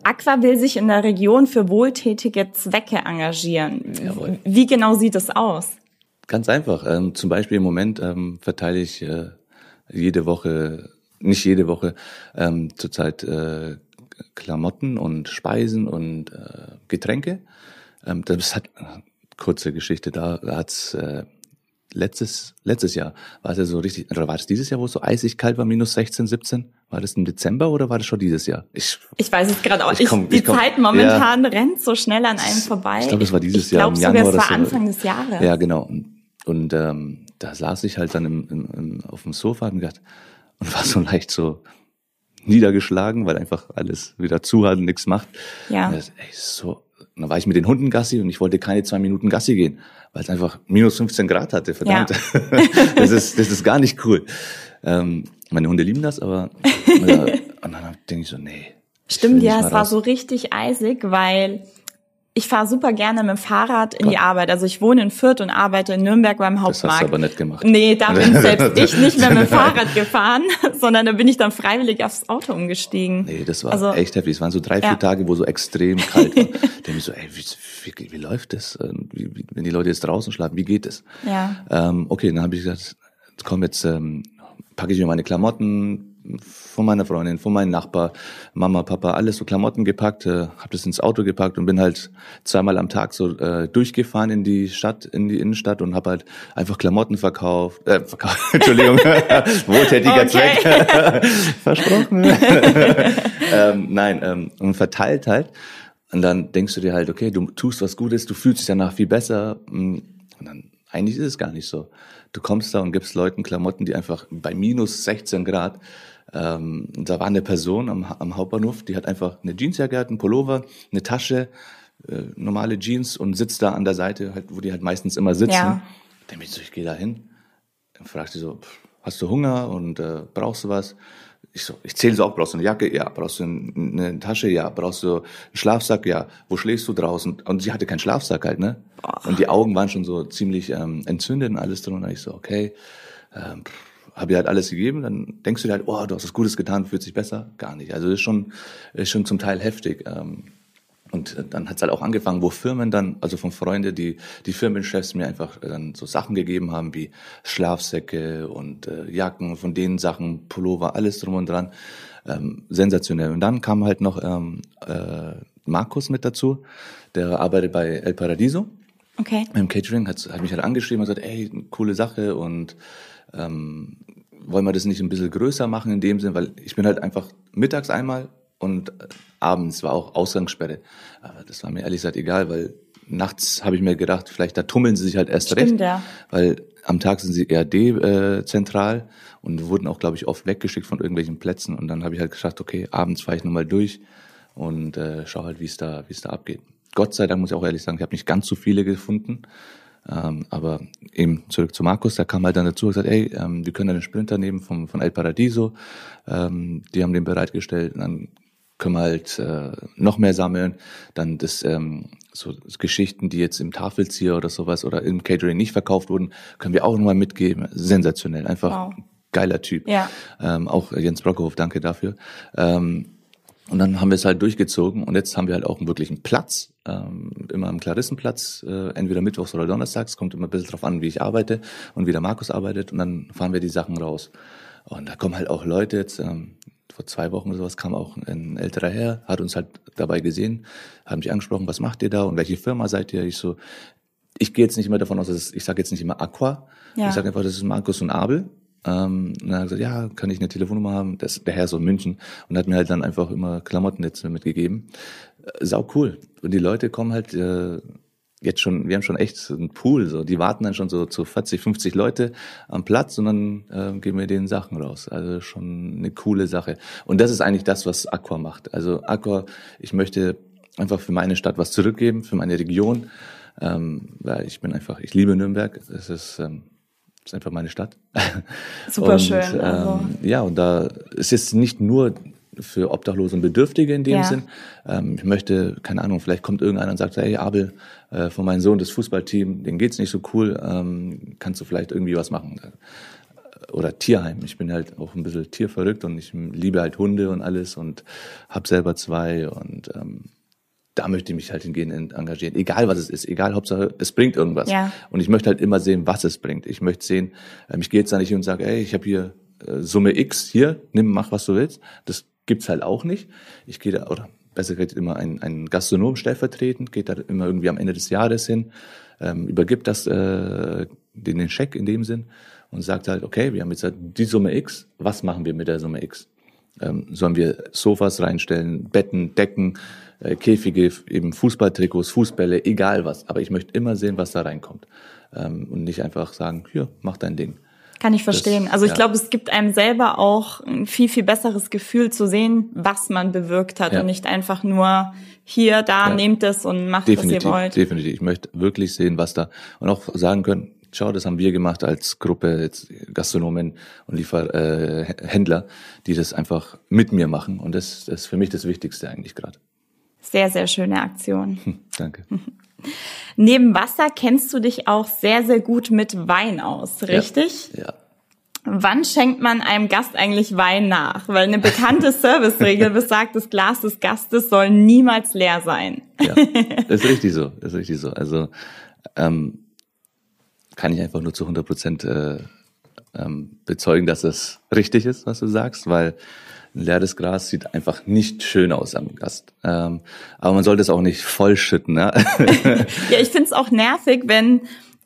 Aqua will sich in der Region für wohltätige Zwecke engagieren. Jawohl. Wie genau sieht es aus? Ganz einfach. Ähm, zum Beispiel im Moment ähm, verteile ich äh, jede Woche, nicht jede Woche, ähm, zurzeit äh, Klamotten und Speisen und äh, Getränke. Ähm, das hat kurze Geschichte. Da hat's äh, letztes, letztes Jahr war es ja so richtig, oder war es dieses Jahr, wo es so eisig kalt war, minus 16, 17? War das im Dezember oder war das schon dieses Jahr? Ich, ich weiß es gerade auch. Ich komm, die ich komm, Zeit momentan ja, rennt so schnell an einem vorbei. Ich glaube, es war dieses ich Jahr im Januar. Sogar, es war Anfang des Jahres. Ja, genau. Und, und ähm, da saß ich halt dann im, im, im, auf dem Sofa und, gedacht, und war so leicht so niedergeschlagen, weil einfach alles wieder zu hat und nichts macht. Ja. Und das, ey, so, dann war ich mit den Hunden Gassi und ich wollte keine zwei Minuten Gassi gehen weil es einfach minus 15 Grad hatte, verdammt. Ja. das, ist, das ist gar nicht cool. Ähm, meine Hunde lieben das, aber äh, und dann denke ich so, nee. Stimmt, ja, es raus. war so richtig eisig, weil ich fahre super gerne mit dem Fahrrad in die Arbeit. Also ich wohne in Fürth und arbeite in Nürnberg beim Hauptmarkt. Das hast du aber nicht gemacht. Nee, da bin selbst ich nicht mehr mit dem Fahrrad gefahren, sondern da bin ich dann freiwillig aufs Auto umgestiegen. Nee, das war also, echt heftig. Es waren so drei, vier ja. Tage, wo so extrem kalt war. da ich so, ey, wie, wie, wie läuft das? Ähm, wie, wie, wenn die Leute jetzt draußen schlafen, wie geht es? Ja. Ähm, okay, dann habe ich gesagt, komm, jetzt ähm, packe ich mir meine Klamotten, von meiner Freundin, von meinem Nachbar, Mama, Papa, alles so Klamotten gepackt, äh, habe das ins Auto gepackt und bin halt zweimal am Tag so äh, durchgefahren in die Stadt, in die Innenstadt und habe halt einfach Klamotten verkauft, äh, verkauft, Entschuldigung, wohltätiger Zweck, versprochen. ähm, nein, ähm, und verteilt halt. Und dann denkst du dir halt, okay, du tust was Gutes, du fühlst dich danach viel besser. Und dann, eigentlich ist es gar nicht so. Du kommst da und gibst Leuten Klamotten, die einfach bei minus 16 Grad ähm, da war eine Person am, am Hauptbahnhof, die hat einfach eine Jeansjacke einen Pullover, eine Tasche, äh, normale Jeans und sitzt da an der Seite, halt, wo die halt meistens immer sitzen. Ja. Dann bin ich so, ich gehe da hin, dann fragt sie so, hast du Hunger und äh, brauchst du was? Ich so, ich zähle so auch, brauchst du eine Jacke? Ja. Brauchst du eine Tasche? Ja. Brauchst du einen Schlafsack? Ja. Wo schläfst du draußen? Und sie hatte keinen Schlafsack halt, ne? Und die Augen waren schon so ziemlich ähm, entzündet und alles drin. Und ich so, okay, ähm, habe ihr halt alles gegeben, dann denkst du dir halt, oh, du hast was Gutes getan, fühlt sich besser. Gar nicht. Also ist schon, ist schon zum Teil heftig. Ähm, und dann hat's halt auch angefangen, wo Firmen dann, also von Freunde, die die Firmenchefs mir einfach dann so Sachen gegeben haben wie Schlafsäcke und äh, Jacken, von denen Sachen, Pullover, alles drum und dran. Ähm, sensationell. Und dann kam halt noch ähm, äh, Markus mit dazu, der arbeitet bei El Paradiso. Okay. Im Catering hat, hat mich halt angeschrieben und gesagt, ey, coole Sache und ähm, wollen wir das nicht ein bisschen größer machen in dem Sinn, weil ich bin halt einfach mittags einmal und äh, abends war auch Ausgangssperre. Aber das war mir ehrlich gesagt egal, weil nachts habe ich mir gedacht, vielleicht da tummeln sie sich halt erst Stimmt, recht, ja. weil am Tag sind sie eher dezentral äh, und wurden auch, glaube ich, oft weggeschickt von irgendwelchen Plätzen. Und dann habe ich halt gesagt, okay, abends fahre ich nochmal durch und äh, schau halt, wie es da, wie es da abgeht. Gott sei Dank muss ich auch ehrlich sagen, ich habe nicht ganz so viele gefunden. Ähm, aber eben zurück zu Markus, der kam halt dann dazu und gesagt, ey, ähm, wir können einen Sprinter nehmen vom, von El Paradiso. Ähm, die haben den bereitgestellt. Und dann können wir halt äh, noch mehr sammeln. Dann das ähm, so Geschichten, die jetzt im Tafelzieher oder sowas oder im Catering nicht verkauft wurden, können wir auch nochmal mitgeben. Sensationell, einfach Wow. geiler Typ. Ja. Ähm, auch Jens Brockhoff, danke dafür. Ähm, und dann haben wir es halt durchgezogen und jetzt haben wir halt auch einen wirklichen Platz, ähm, immer am Klarissenplatz, äh, entweder mittwochs oder donnerstags, kommt immer ein bisschen drauf an, wie ich arbeite und wie der Markus arbeitet und dann fahren wir die Sachen raus. Und da kommen halt auch Leute jetzt, ähm, vor zwei Wochen oder sowas kam auch ein älterer Herr, hat uns halt dabei gesehen, haben mich angesprochen, was macht ihr da und welche Firma seid ihr? Ich so, ich gehe jetzt nicht immer davon aus, dass es, ich sage jetzt nicht immer Aqua, Ja. ich sage einfach, das ist Markus und Abel. Ähm, und dann hat er gesagt, ja, kann ich eine Telefonnummer haben? Das, der Herr ist aus München und hat mir halt dann einfach immer Klamotten jetzt mitgegeben. Äh, sau cool. Und die Leute kommen halt äh, jetzt schon, wir haben schon echt so einen Pool, so die warten dann schon so zu 40, 50 Leute am Platz und dann äh, geben wir denen Sachen raus. Also schon eine coole Sache. Und das ist eigentlich das, was Aqua macht. Also Aqua, ich möchte einfach für meine Stadt was zurückgeben, für meine Region. Ähm, weil ich bin einfach, ich liebe Nürnberg. Es ist, ähm, es ist einfach meine Stadt. Super und, schön, also. Ähm, ja, und da ist jetzt nicht nur für Obdachlose und Bedürftige in dem Ja. Sinn. Ähm, ich möchte, keine Ahnung, vielleicht kommt irgendeiner und sagt, hey Abel, äh, von meinem Sohn das Fußballteam, denen geht's nicht so cool, ähm, kannst du vielleicht irgendwie was machen? Oder Tierheim. Ich bin halt auch ein bisschen tierverrückt und ich liebe halt Hunde und alles und hab selber zwei und ähm, da möchte ich mich halt hingehen engagieren. Egal was es ist, egal, Hauptsache es bringt irgendwas. Ja. Und ich möchte halt immer sehen, was es bringt. Ich möchte sehen, ähm, ich gehe jetzt da nicht hin und sage, ey, ich habe hier äh, Summe X, hier, nimm, mach, was du willst. Das gibt's halt auch nicht. Ich gehe da, oder besser gesagt immer ein, ein Gastronom stellvertretend, geht da immer irgendwie am Ende des Jahres hin, ähm, übergibt das, äh, den, Scheck in dem Sinn und sagt halt, okay, wir haben jetzt halt die Summe X, was machen wir mit der Summe X? Ähm, sollen wir Sofas reinstellen, Betten, Decken, äh, Käfige, eben Fußballtrikots, Fußbälle, egal was. Aber ich möchte immer sehen, was da reinkommt. Ähm, und nicht einfach sagen, hier, mach dein Ding. Kann ich verstehen. also ich ja. glaube, es gibt einem selber auch ein viel, viel besseres Gefühl zu sehen, was man bewirkt hat Ja. und nicht einfach nur hier, da, Ja. nehmt es und macht, Definitiv, was ihr wollt. definitiv. Ich möchte wirklich sehen, was da und auch sagen können, schau, das haben wir gemacht als Gruppe, jetzt Gastronomen und Lieferhändler, äh, die das einfach mit mir machen. Und das, das ist für mich das Wichtigste eigentlich gerade. Sehr, sehr schöne Aktion. Hm, danke. Neben Wasser kennst du dich auch sehr, sehr gut mit Wein aus, richtig? Ja. Wann schenkt man einem Gast eigentlich Wein nach? Weil eine bekannte Serviceregel besagt, das Glas des Gastes soll niemals leer sein. Ja, ist richtig so, ist richtig so. Also ähm, kann ich einfach nur zu 100 Prozent äh, ähm, bezeugen, dass das richtig ist, was du sagst, weil ein leeres Gras sieht einfach nicht schön aus am Gast. Ähm, aber man sollte es auch nicht vollschütten. Ne? Ja, ich find's auch nervig, wenn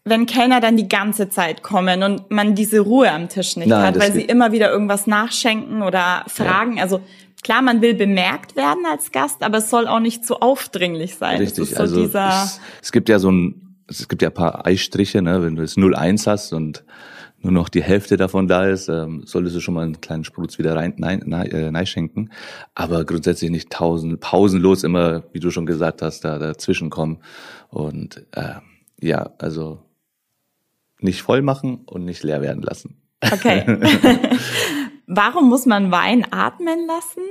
wenn Kellner dann die ganze Zeit kommen und man diese Ruhe am Tisch nicht Nein, hat, weil sie immer wieder irgendwas nachschenken oder fragen. Also klar, man will bemerkt werden als Gast, aber es soll auch nicht zu aufdringlich sein. Richtig, es so also es, es gibt ja so ein, es gibt ja ein paar Eistriche, ne? wenn du es 0,1 hast und nur noch die Hälfte davon da ist, ähm, solltest du schon mal einen kleinen Sprutz wieder rein nein, nein, äh, nein schenken. Aber grundsätzlich nicht tausend, pausenlos immer, wie du schon gesagt hast, da dazwischen kommen. Und äh, ja, also nicht voll machen und nicht leer werden lassen. okay. Warum muss man Wein atmen lassen?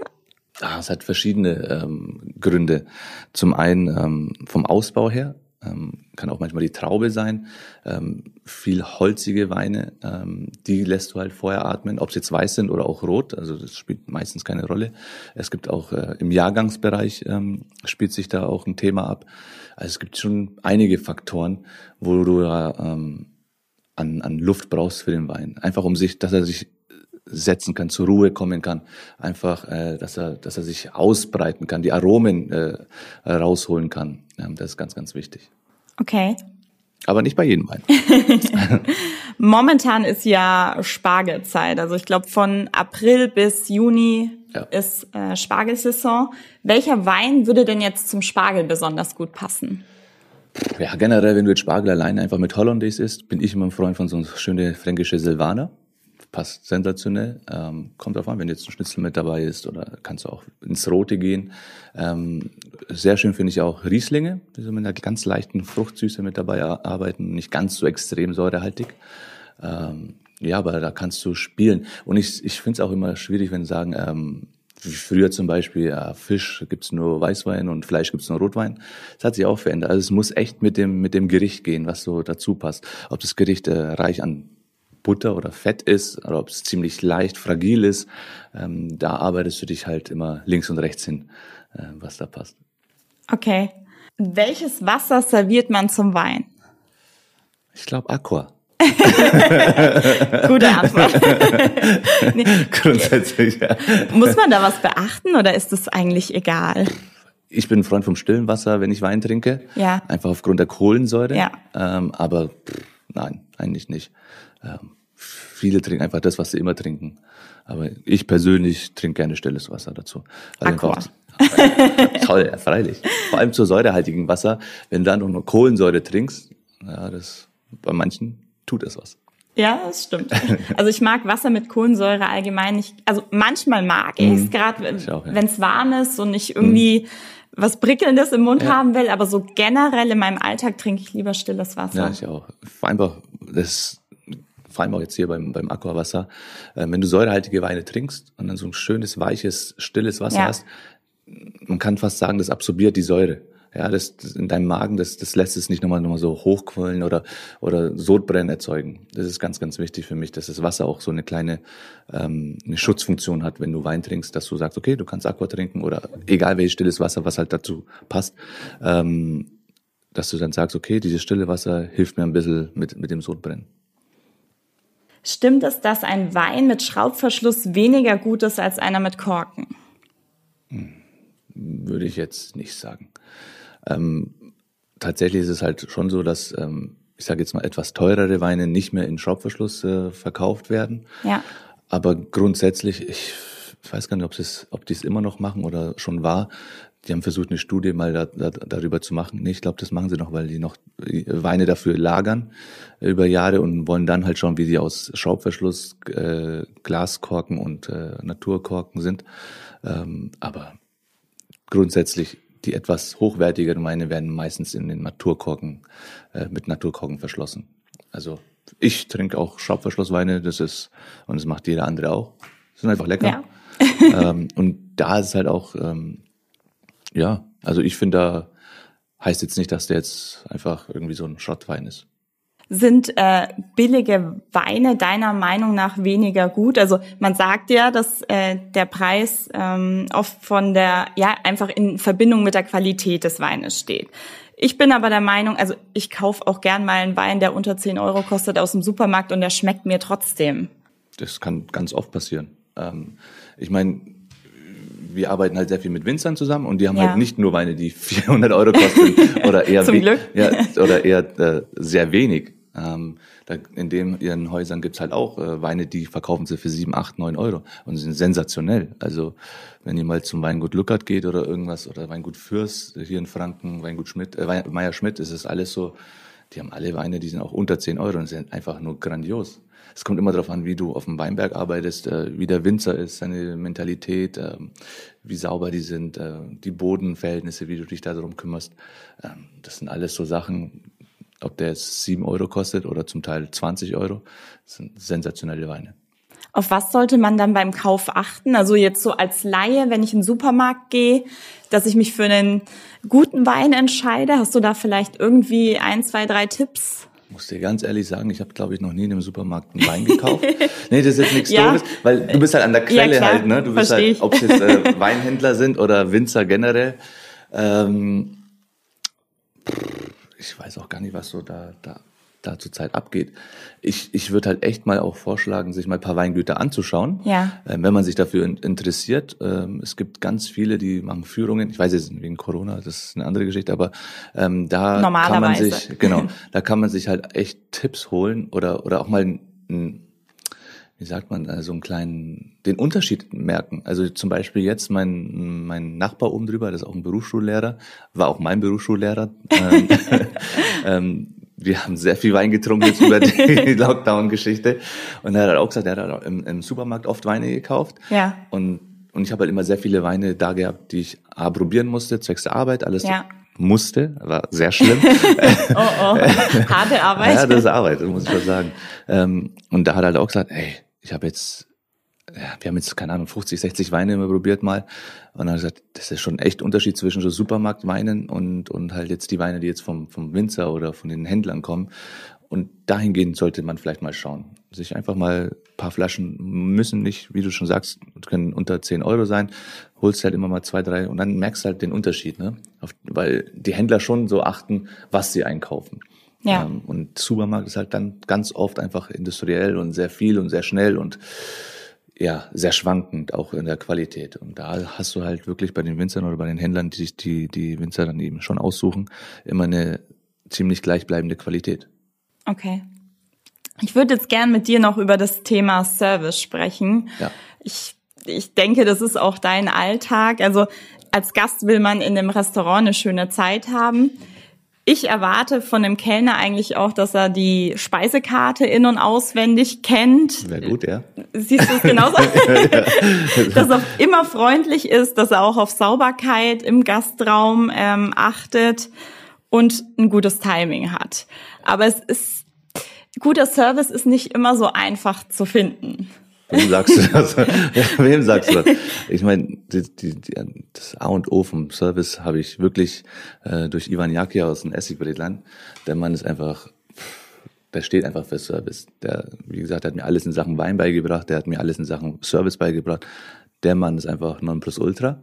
Ah, es hat verschiedene ähm, Gründe. Zum einen ähm, vom Ausbau her. Ähm, kann auch manchmal die Traube sein, ähm, viel holzige Weine, ähm, die lässt du halt vorher atmen, ob sie jetzt weiß sind oder auch rot, also das spielt meistens keine Rolle. Es gibt auch äh, im Jahrgangsbereich ähm, spielt sich da auch ein Thema ab. Also es gibt schon einige Faktoren, wo du ähm, an, an Luft brauchst für den Wein, einfach um sich, dass er sich setzen kann, zur Ruhe kommen kann, einfach, äh, dass er, dass er sich ausbreiten kann, die Aromen äh, rausholen kann. Das ist ganz, ganz wichtig. Okay. Aber nicht bei jedem Wein. Momentan ist ja Spargelzeit. Also ich glaube von April bis Juni ja. ist äh, Spargelsaison. Welcher Wein würde denn jetzt zum Spargel besonders gut passen? Ja, generell, wenn du jetzt Spargel allein einfach mit Hollandaise isst, bin ich immer ein Freund von so einer schönen fränkische Silvaner passt sensationell. Ähm, kommt drauf an, wenn jetzt ein Schnitzel mit dabei ist oder kannst du auch ins Rote gehen. Ähm, sehr schön finde ich auch Rieslinge, die so mit einer ganz leichten Fruchtsüße mit dabei arbeiten, nicht ganz so extrem säurehaltig. Ähm, ja, aber da kannst du spielen. Und ich, ich finde es auch immer schwierig, wenn sie sagen, ähm, früher zum Beispiel, ja, Fisch gibt's nur Weißwein und Fleisch gibt's nur Rotwein. Das hat sich auch verändert. Also es muss echt mit dem, mit dem Gericht gehen, was so dazu passt. Ob das Gericht äh, reich an Butter oder Fett ist oder ob es ziemlich leicht, fragil ist, ähm, da arbeitest du dich halt immer links und rechts hin, äh, was da passt. Okay. Welches Wasser serviert man zum Wein? Ich glaube Aqua. Gute Antwort. nee. Grundsätzlich, ja. Muss man da was beachten oder ist das eigentlich egal? Ich bin ein Freund vom stillen Wasser, wenn ich Wein trinke. Ja. Einfach aufgrund der Kohlensäure. Ja. Ähm, aber pff, nein, eigentlich nicht. Ähm, viele trinken einfach das, was sie immer trinken. Aber ich persönlich trinke gerne stilles Wasser dazu. Aqua. toll, ja, freilich. Vor allem zu säurehaltigen Wasser. Wenn du dann noch nur Kohlensäure trinkst, ja, das, bei manchen tut das was. Ja, das stimmt. Also ich mag Wasser mit Kohlensäure allgemein nicht. Also manchmal mag ich es, mhm. gerade wenn es warm ist und ich irgendwie mhm. was Prickelndes im Mund ja. haben will. Aber so generell in meinem Alltag trinke ich lieber stilles Wasser. Ja, ich auch. Einfach, das vor allem auch jetzt hier beim, beim Aquawasser, äh, wenn du säurehaltige Weine trinkst und dann so ein schönes, weiches, stilles Wasser ja. hast, man kann fast sagen, das absorbiert die Säure. Ja, das, das in deinem Magen, das, das lässt es nicht nochmal, nochmal so hochquollen oder, oder Sodbrennen erzeugen. Das ist ganz, ganz wichtig für mich, dass das Wasser auch so eine kleine ähm, eine Schutzfunktion hat, wenn du Wein trinkst, dass du sagst, okay, du kannst Aqua trinken oder egal welches stilles Wasser, was halt dazu passt, ähm, dass du dann sagst, okay, dieses stille Wasser hilft mir ein bisschen mit, mit dem Sodbrennen. Stimmt es, dass ein Wein mit Schraubverschluss weniger gut ist als einer mit Korken? Hm, würde ich jetzt nicht sagen. Ähm, tatsächlich ist es halt schon so, dass ähm, ich sage jetzt mal etwas teurere Weine nicht mehr in Schraubverschluss äh, verkauft werden. Ja. Aber grundsätzlich, ich weiß gar nicht, ob, es, ob die es immer noch machen oder schon war, die haben versucht, eine Studie mal da, da, darüber zu machen. Nee, ich glaube, das machen sie noch, weil die noch Weine dafür lagern äh, über Jahre und wollen dann halt schauen, wie die aus Schraubverschluss, äh, Glaskorken und äh, Naturkorken sind. Ähm, aber grundsätzlich die etwas hochwertigeren Weine werden meistens in den Naturkorken äh, mit Naturkorken verschlossen. Also ich trinke auch Schraubverschlussweine, das ist und das macht jeder andere auch. Sind einfach lecker. Ja. ähm, und da ist es halt auch ähm, ja, also ich finde, da heißt jetzt nicht, dass der jetzt einfach irgendwie so ein Schrottwein ist. Sind äh, billige Weine deiner Meinung nach weniger gut? Also man sagt ja, dass äh, der Preis ähm, oft von der, ja, einfach in Verbindung mit der Qualität des Weines steht. Ich bin aber der Meinung, also ich kaufe auch gern mal einen Wein, der unter 10 Euro kostet aus dem Supermarkt und der schmeckt mir trotzdem. Das kann ganz oft passieren. Ähm, ich meine, wir arbeiten halt sehr viel mit Winzern zusammen und die haben halt ja. halt nicht nur Weine, die 400 Euro kosten oder eher. Ja, oder eher äh, sehr wenig. Ähm, da, in den ihren Häusern gibt's halt auch äh, Weine, die verkaufen sie für 7, 8, 9 Euro und sind sensationell. Also wenn ihr mal zum Weingut Lückert geht oder irgendwas oder Weingut Fürst hier in Franken, Weingut Schmidt, äh, Meier Schmidt, ist es alles so, die haben alle Weine, die sind auch unter 10 Euro und sind einfach nur grandios es kommt immer darauf an, wie du auf dem Weinberg arbeitest, äh, wie der Winzer ist, seine Mentalität, äh, wie sauber die sind, äh, die Bodenverhältnisse, wie du dich darum kümmerst. Ähm, das sind alles so Sachen, ob der jetzt sieben Euro kostet oder zum Teil 20 Euro, das sind sensationelle Weine. Auf was sollte man dann beim Kauf achten? Also jetzt so als Laie, wenn ich in den Supermarkt gehe, dass ich mich für einen guten Wein entscheide. Hast du da vielleicht irgendwie ein, zwei, drei Tipps? Ich muss dir ganz ehrlich sagen, ich habe, glaube ich, noch nie in einem Supermarkt einen Wein gekauft. nee, das ist jetzt nichts ja. Doofes, weil du bist halt an der Quelle ja, halt, ne? Du bist halt, ob es jetzt äh, Weinhändler sind oder Winzer generell. Ähm, ich weiß auch gar nicht, was so da, da da zurzeit abgeht. Ich, ich würde halt echt mal auch vorschlagen, sich mal ein paar Weingüter anzuschauen, ja. ähm, wenn man sich dafür in, interessiert. Ähm, es gibt ganz viele, die machen Führungen. Ich weiß jetzt wegen Corona, das ist eine andere Geschichte, aber ähm, da kann man sich genau, da kann man sich halt echt Tipps holen oder oder auch mal ein, wie sagt man, äh, so einen kleinen, den Unterschied merken. Also zum Beispiel jetzt mein, mein Nachbar oben drüber, das ist auch ein Berufsschullehrer, war auch mein Berufsschullehrer. ähm, ähm, wir haben sehr viel Wein getrunken jetzt über die Lockdown-Geschichte. Und er hat auch gesagt, er hat im, im Supermarkt oft Weine gekauft. Ja. Und, und ich habe halt immer sehr viele Weine da gehabt, die ich A, probieren musste, zwecks der Arbeit, alles ja. musste, war sehr schlimm. oh, oh, harte Arbeit. ja, das ist Arbeit, muss ich schon sagen. Ähm, und da hat er halt auch gesagt, ey, ich habe jetzt ja, wir haben jetzt, keine Ahnung, 50, 60 Weine immer probiert mal. Und dann gesagt, das ist schon echt Unterschied zwischen so Supermarktweinen und, und halt jetzt die Weine, die jetzt vom, vom Winzer oder von den Händlern kommen. Und dahingehend sollte man vielleicht mal schauen. Sich einfach mal ein paar Flaschen müssen nicht, wie du schon sagst, können unter 10 Euro sein. Holst halt immer mal zwei, drei und dann merkst halt den Unterschied, ne? Auf, weil die Händler schon so achten, was sie einkaufen. Ja. Ähm, und Supermarkt ist halt dann ganz oft einfach industriell und sehr viel und sehr schnell und ja, sehr schwankend, auch in der Qualität. Und da hast du halt wirklich bei den Winzern oder bei den Händlern, die sich die, die Winzer dann eben schon aussuchen, immer eine ziemlich gleichbleibende Qualität. Okay. Ich würde jetzt gern mit dir noch über das Thema Service sprechen. Ja. Ich, ich denke, das ist auch dein Alltag. Also als Gast will man in einem Restaurant eine schöne Zeit haben. Ich erwarte von dem Kellner eigentlich auch, dass er die Speisekarte in- und auswendig kennt. Wäre gut, ja. Siehst du es genauso? dass er immer freundlich ist, dass er auch auf Sauberkeit im Gastraum ähm, achtet und ein gutes Timing hat. Aber es ist, guter Service ist nicht immer so einfach zu finden. Wem sagst du das? Wem sagst du das? Ich meine, die, die, die, das A und O vom Service habe ich wirklich äh, durch Ivan Jaki aus dem Essigbredland. Der Mann ist einfach, der steht einfach für Service. Der, wie gesagt, der hat mir alles in Sachen Wein beigebracht, der hat mir alles in Sachen Service beigebracht. Der Mann ist einfach non plus ultra.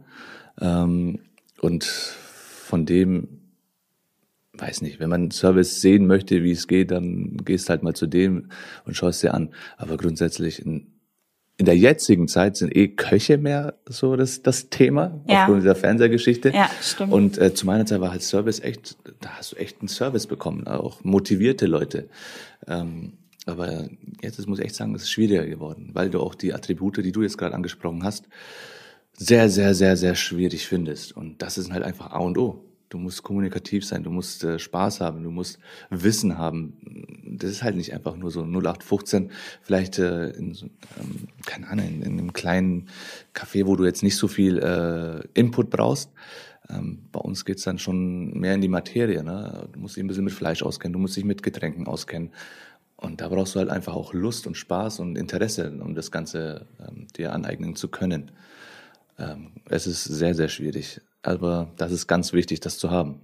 Ähm, und von dem weiß nicht, wenn man Service sehen möchte, wie es geht, dann gehst halt mal zu dem und schaust dir an. Aber grundsätzlich ein in der jetzigen Zeit sind eh Köche mehr so das, das Thema, ja. aufgrund dieser Fernsehgeschichte. Ja, stimmt. Und äh, zu meiner Zeit war halt Service echt, da hast du echt einen Service bekommen, auch motivierte Leute. Ähm, aber jetzt ist, muss ich echt sagen, es ist schwieriger geworden, weil du auch die Attribute, die du jetzt gerade angesprochen hast, sehr, sehr, sehr, sehr schwierig findest. Und das ist halt einfach A und O. Du musst kommunikativ sein, du musst äh, Spaß haben, du musst Wissen haben. Das ist halt nicht einfach nur so 0815, vielleicht äh, in, ähm, keine Ahnung, in, in, einem kleinen Café, wo du jetzt nicht so viel äh, Input brauchst. Ähm, bei uns geht's dann schon mehr in die Materie. Ne? Du musst dich ein bisschen mit Fleisch auskennen, du musst dich mit Getränken auskennen. Und da brauchst du halt einfach auch Lust und Spaß und Interesse, um das Ganze ähm, dir aneignen zu können. Ähm, es ist sehr, sehr schwierig. Aber das ist ganz wichtig, das zu haben.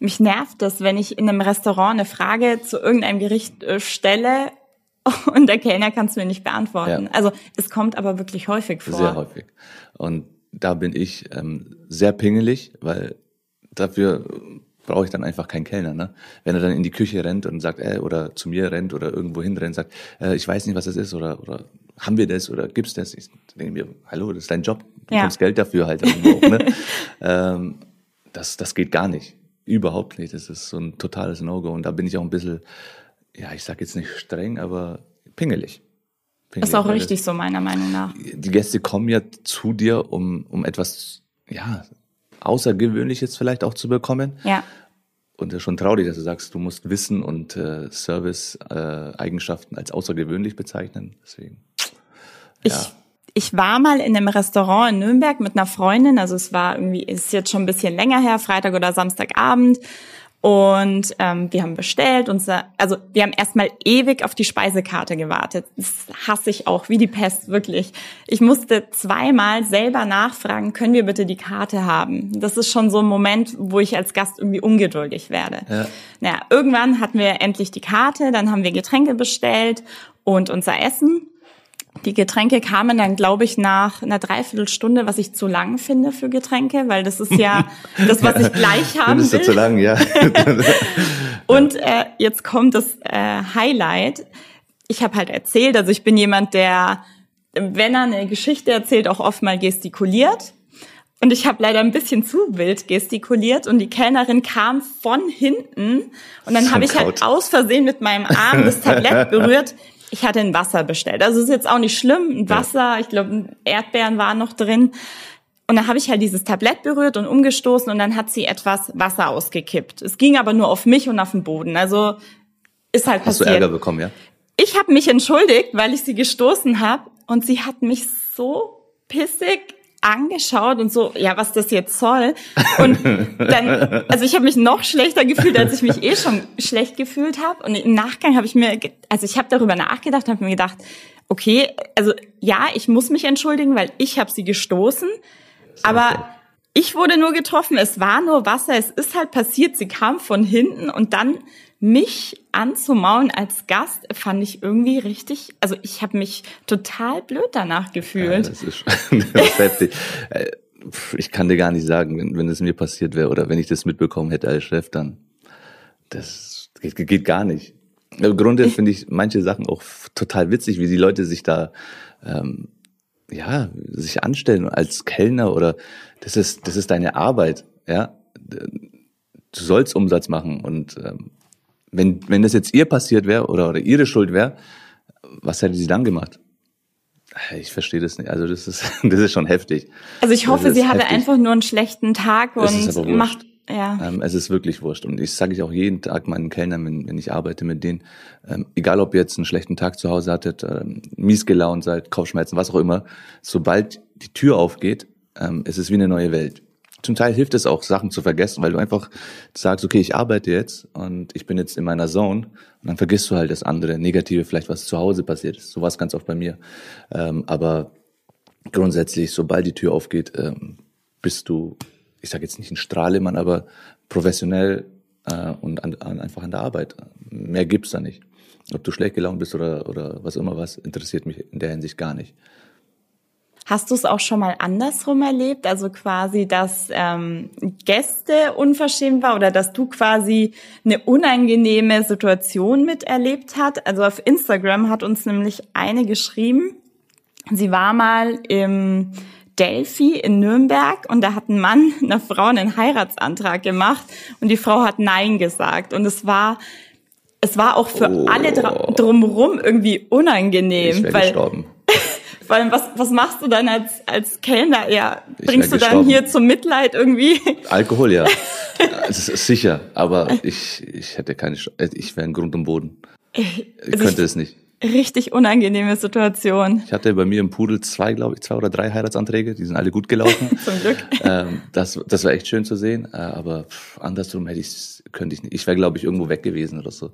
Mich nervt das, wenn ich in einem Restaurant eine Frage zu irgendeinem Gericht äh, stelle und der Kellner kann es mir nicht beantworten. Ja. Also es kommt aber wirklich häufig vor. Sehr häufig. Und da bin ich ähm, sehr pingelig, weil dafür brauche ich dann einfach keinen Kellner. Ne? Wenn er dann in die Küche rennt und sagt, äh, oder zu mir rennt oder irgendwo hin rennt, sagt, äh, ich weiß nicht, was das ist oder, oder haben wir das oder gibt's das? Ich denke mir, hallo, das ist dein Job, du ja. Geld dafür halt irgendwo. ne? ähm, das, das geht gar nicht. Überhaupt nicht. Das ist so ein totales No-Go. Und da bin ich auch ein bisschen, ja, ich sag jetzt nicht streng, aber pingelig. pingelig ist auch richtig das, so, meiner Meinung nach. Die Gäste kommen ja zu dir, um, um etwas, ja, Außergewöhnliches vielleicht auch zu bekommen. Ja. Und es ist schon traurig, dass du sagst, du musst Wissen und äh, Service-Eigenschaften äh, als außergewöhnlich bezeichnen. Deswegen. Ja. Ich, ich war mal in einem Restaurant in Nürnberg mit einer Freundin, also es war irgendwie, ist jetzt schon ein bisschen länger her, Freitag oder Samstagabend. Und ähm, wir haben bestellt, unser, also wir haben erstmal ewig auf die Speisekarte gewartet. Das hasse ich auch, wie die Pest, wirklich. Ich musste zweimal selber nachfragen, können wir bitte die Karte haben? Das ist schon so ein Moment, wo ich als Gast irgendwie ungeduldig werde. Ja. Naja, irgendwann hatten wir endlich die Karte, dann haben wir Getränke bestellt und unser Essen. Die Getränke kamen dann, glaube ich, nach einer Dreiviertelstunde, was ich zu lang finde für Getränke, weil das ist ja das, was ich gleich haben will. Du zu lang, ja. Und äh, jetzt kommt das äh, Highlight. Ich habe halt erzählt, also ich bin jemand, der, wenn er eine Geschichte erzählt, auch oft mal gestikuliert. Und ich habe leider ein bisschen zu wild gestikuliert und die Kellnerin kam von hinten und dann habe ich halt aus Versehen mit meinem Arm das Tablett berührt ich hatte ein Wasser bestellt. Also ist jetzt auch nicht schlimm, ein Wasser, ich glaube, Erdbeeren waren noch drin. Und dann habe ich halt dieses Tablett berührt und umgestoßen und dann hat sie etwas Wasser ausgekippt. Es ging aber nur auf mich und auf den Boden. Also ist halt Hast passiert. Hast du Ärger bekommen, ja? Ich habe mich entschuldigt, weil ich sie gestoßen habe und sie hat mich so pissig angeschaut und so, ja, was das jetzt soll. Und dann, also ich habe mich noch schlechter gefühlt, als ich mich eh schon schlecht gefühlt habe. Und im Nachgang habe ich mir, also ich habe darüber nachgedacht, habe mir gedacht, okay, also ja, ich muss mich entschuldigen, weil ich habe sie gestoßen, aber ich wurde nur getroffen, es war nur Wasser, es ist halt passiert, sie kam von hinten und dann mich anzumaulen als Gast fand ich irgendwie richtig, also ich habe mich total blöd danach gefühlt. Ja, das, ist, das ist heftig. Äh, ich kann dir gar nicht sagen, wenn, wenn es mir passiert wäre oder wenn ich das mitbekommen hätte als Chef, dann das geht, geht gar nicht. Im Grunde finde ich manche Sachen auch total witzig, wie die Leute sich da ähm, ja sich anstellen als Kellner oder das ist das ist deine Arbeit, ja. Du sollst Umsatz machen und ähm, wenn, wenn das jetzt ihr passiert wäre oder, oder ihre Schuld wäre, was hätte sie dann gemacht? Ich verstehe das nicht. Also das ist, das ist schon heftig. Also ich hoffe, sie hatte heftig. einfach nur einen schlechten Tag und macht. Ja. Ähm, es ist wirklich wurscht. Und ich sage ich auch jeden Tag meinen Kellnern, wenn, wenn ich arbeite mit denen, ähm, egal ob ihr jetzt einen schlechten Tag zu Hause hattet, ähm, mies gelaunt seid, Kopfschmerzen, was auch immer, sobald die Tür aufgeht, ähm, es ist wie eine neue Welt zum Teil hilft es auch, Sachen zu vergessen, weil du einfach sagst, okay, ich arbeite jetzt und ich bin jetzt in meiner Zone und dann vergisst du halt das andere, Negative, vielleicht was zu Hause passiert ist. So war es ganz oft bei mir. Ähm, aber grundsätzlich, sobald die Tür aufgeht, ähm, bist du, ich sage jetzt nicht ein Strahlemann, aber professionell äh, und an, an, einfach an der Arbeit. Mehr gibt's da nicht. Ob du schlecht gelaunt bist oder, oder was immer was, interessiert mich in der Hinsicht gar nicht. Hast du es auch schon mal andersrum erlebt? Also quasi, dass ähm, Gäste unverschämt war oder dass du quasi eine unangenehme Situation miterlebt hat? Also auf Instagram hat uns nämlich eine geschrieben. Sie war mal im Delphi in Nürnberg und da hat ein Mann einer Frau einen Heiratsantrag gemacht und die Frau hat Nein gesagt und es war es war auch für oh. alle drumherum irgendwie unangenehm, ich weil gestorben. Vor allem, was, was machst du dann als, als Kellner? Ja, bringst du dann hier zum Mitleid irgendwie? Alkohol, ja. Das ist sicher, aber ich, ich hätte keine, ich wäre ein Grund und Boden. Ich also könnte es nicht richtig unangenehme Situation. Ich hatte bei mir im Pudel zwei, glaube ich, zwei oder drei Heiratsanträge, die sind alle gut gelaufen. Zum Glück. Ähm, das, das war echt schön zu sehen, äh, aber pff, andersrum hätte ich, könnte ich nicht. Ich wäre, glaube ich, irgendwo weg gewesen oder so.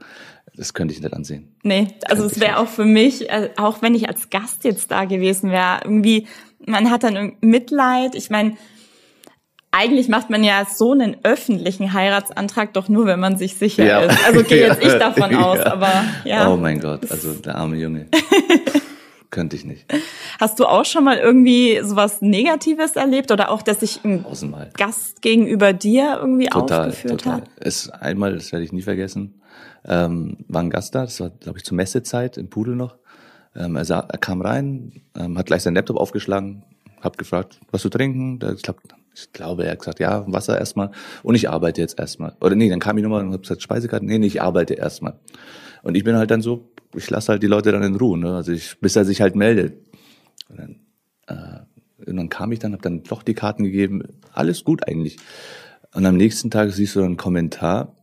Das könnte ich nicht ansehen. Nee, also es wäre auch für mich, äh, auch wenn ich als Gast jetzt da gewesen wäre, irgendwie, man hat dann Mitleid. Ich meine, eigentlich macht man ja so einen öffentlichen Heiratsantrag doch nur, wenn man sich sicher ja. ist. Also gehe jetzt ich davon aus, aber ja. Oh mein Gott, also der arme Junge. Könnte ich nicht. Hast du auch schon mal irgendwie sowas Negatives erlebt oder auch, dass sich ein Tausendmal. Gast gegenüber dir irgendwie total, aufgeführt total. hat? Es einmal, das werde ich nie vergessen, ähm, war ein Gast da, das war, glaube ich, zur Messezeit im Pudel noch. Ähm, er, sah, er kam rein, ähm, hat gleich seinen Laptop aufgeschlagen, hab gefragt, was zu trinken? Der, ich glaube, ich glaube, er hat gesagt, ja, Wasser erstmal und ich arbeite jetzt erstmal. Oder nee, dann kam ich nochmal und habe gesagt, Speisekarte, nee, nee, ich arbeite erstmal. Und ich bin halt dann so, ich lasse halt die Leute dann in Ruhe, ne? also ich, bis er sich halt meldet. Und dann, äh, und dann kam ich dann, habe dann doch die Karten gegeben, alles gut eigentlich. Und am nächsten Tag siehst du dann einen Kommentar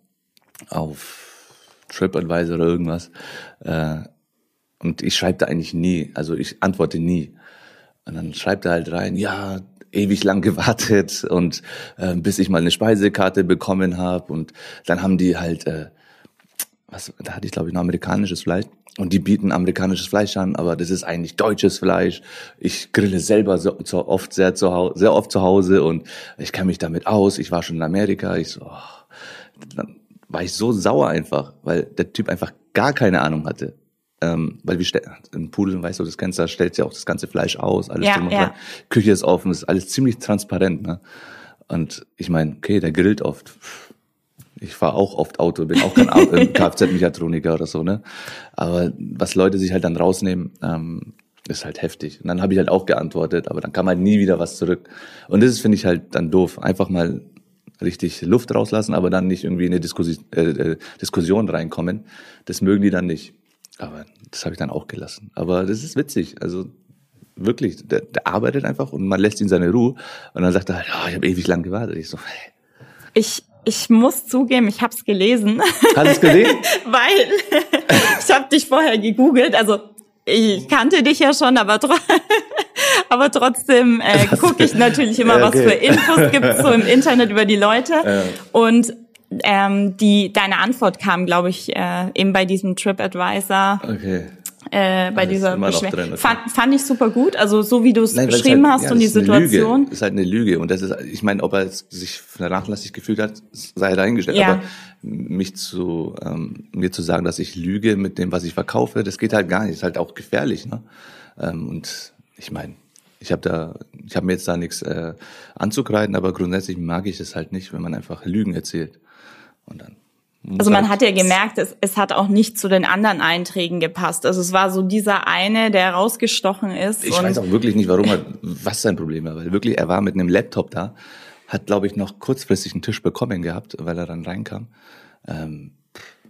auf TripAdvisor oder irgendwas. Äh, und ich schreibe da eigentlich nie, also ich antworte nie. Und dann schreibt er halt rein, ja, ewig lang gewartet und äh, bis ich mal eine Speisekarte bekommen habe und dann haben die halt äh, was da hatte ich glaube ich noch amerikanisches Fleisch und die bieten amerikanisches Fleisch an, aber das ist eigentlich deutsches Fleisch. Ich grille selber so, so oft sehr zu Hause, sehr oft zu Hause und ich kenne mich damit aus. Ich war schon in Amerika. Ich so, oh. dann war ich so sauer einfach, weil der Typ einfach gar keine Ahnung hatte. Ähm, weil wir im Pudel, weißt du, das kennst du, stellt ja auch das ganze Fleisch aus, alles Ja, drum und ja. Küche ist offen, ist alles ziemlich transparent, ne? Und ich meine, okay, der grillt oft. Ich fahre auch oft Auto, bin auch kein Au- äh, Kfz-Mechatroniker oder so, ne? Aber was Leute sich halt dann rausnehmen, ähm, ist halt heftig. Und dann habe ich halt auch geantwortet, aber dann kam halt nie wieder was zurück. Und das finde ich, halt dann doof. Einfach mal richtig Luft rauslassen, aber dann nicht irgendwie in eine Diskussi äh, äh, Diskussion reinkommen. Das mögen die dann nicht. Aber das habe ich dann auch gelassen. Aber das ist witzig. Also wirklich, der, der arbeitet einfach und man lässt ihn seine Ruhe. Und dann sagt er halt, oh, ich habe ewig lang gewartet. Ich so, hey, Ich, ich muss zugeben, ich habe es gelesen, hast du es gesehen? weil ich habe dich vorher gegoogelt. Also ich kannte dich ja schon, aber, tro aber trotzdem äh, gucke ich natürlich immer, Ja, was okay. für Infos gibt so im Internet über die Leute. Und ähm, die deine Antwort kam, glaube ich, äh, eben bei diesem TripAdvisor. Okay. Äh, bei ist dieser immer noch Beschwer- drin, okay. fand, fand ich super gut. Also so wie du es beschrieben halt, hast ja, und die Situation. Lüge. Das ist halt eine Lüge. Und das ist, ich meine, ob er sich vernachlässigt gefühlt hat, sei dahingestellt. Ja. Aber mich zu, ähm, mir zu sagen, dass ich lüge mit dem, was ich verkaufe, das geht halt gar nicht. Das ist halt auch gefährlich. Ne? Ähm, und ich meine, ich habe da, ich habe mir jetzt da nichts äh, anzukreiden, aber grundsätzlich mag ich es halt nicht, wenn man einfach Lügen erzählt. Und dann. Also man hat ja gemerkt, es, es hat auch nicht zu den anderen Einträgen gepasst. Also es war so dieser eine, der rausgestochen ist. Ich weiß auch wirklich nicht, warum er, was sein Problem war, weil wirklich, er war mit einem Laptop da, hat, glaube ich, noch kurzfristig einen Tisch bekommen gehabt, weil er dann reinkam. Ähm,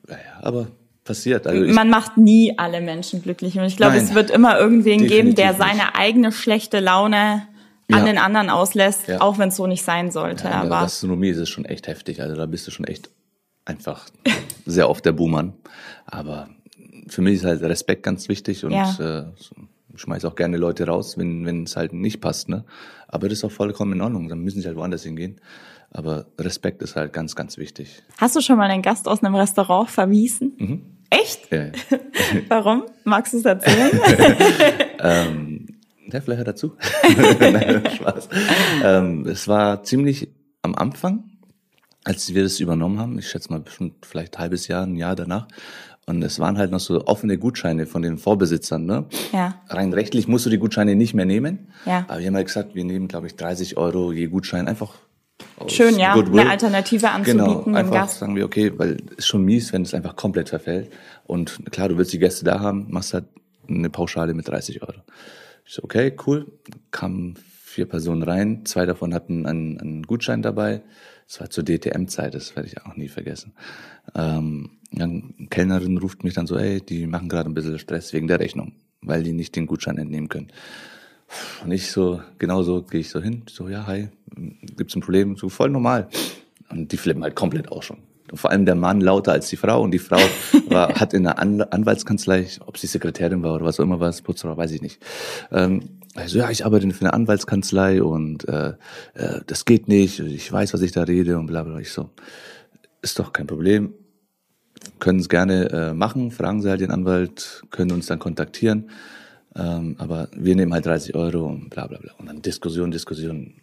naja, aber passiert. Also man macht nie alle Menschen glücklich. Und ich glaube, es wird immer irgendwen geben, der Definitiv nicht. seine eigene schlechte Laune an Ja. den anderen auslässt, Ja. auch wenn es so nicht sein sollte. der aber Gastronomie ist es schon echt heftig. Also da bist du schon echt einfach sehr oft der Buhmann. Aber für mich ist halt Respekt ganz wichtig und Ja. äh, ich schmeiß auch gerne Leute raus, wenn wenn es halt nicht passt. Ne? Aber das ist auch vollkommen in Ordnung. Dann müssen sie halt woanders hingehen. Aber Respekt ist halt ganz, ganz wichtig. hast du schon mal einen Gast aus einem Restaurant verwiesen? Mhm. Echt? Ja, ja. Warum? Magst du es erzählen? ähm, ja, vielleicht dazu. Nein, Spaß. Ähm, es war ziemlich am Anfang, als wir das übernommen haben. Ich schätze mal bestimmt vielleicht ein halbes Jahr, ein Jahr danach. Und es waren halt noch so offene Gutscheine von den Vorbesitzern. Ne? Ja. Rein rechtlich musst du die Gutscheine nicht mehr nehmen. Ja. Aber wir haben halt gesagt, wir nehmen, glaube ich, 30 Euro je Gutschein einfach. Schön, ja, Goodwill. eine Alternative anzubieten Genau, einfach Gast. sagen wir, okay, weil es ist schon mies, wenn es einfach komplett verfällt. Und klar, du willst die Gäste da haben, machst halt eine Pauschale mit 30 Euro. Ich so, okay, cool. Kamen vier Personen rein, zwei davon hatten einen, einen Gutschein dabei. Das war zur DTM-Zeit, das werde ich auch nie vergessen. Ähm, dann Kellnerin ruft mich dann so, ey, die machen gerade ein bisschen Stress wegen der Rechnung, weil die nicht den Gutschein entnehmen können. Und ich so, genau so gehe ich so hin, so, ja, hi, gibt's ein Problem? So, voll normal. Und die flippen halt komplett auch schon. Und vor allem der Mann lauter als die Frau und die Frau war, hat in der An Anwaltskanzlei, ob sie Sekretärin war oder was auch immer war, Putzfrau, weiß ich nicht. Ähm, also ja, ich arbeite für eine Anwaltskanzlei und äh, äh, das geht nicht, ich weiß, was ich da rede und bla bla. Ich so, ist doch kein Problem, können es gerne äh, machen, fragen Sie halt den Anwalt, können uns dann kontaktieren. Ähm, aber wir nehmen halt 30 Euro und bla bla bla. Und dann Diskussion, Diskussion.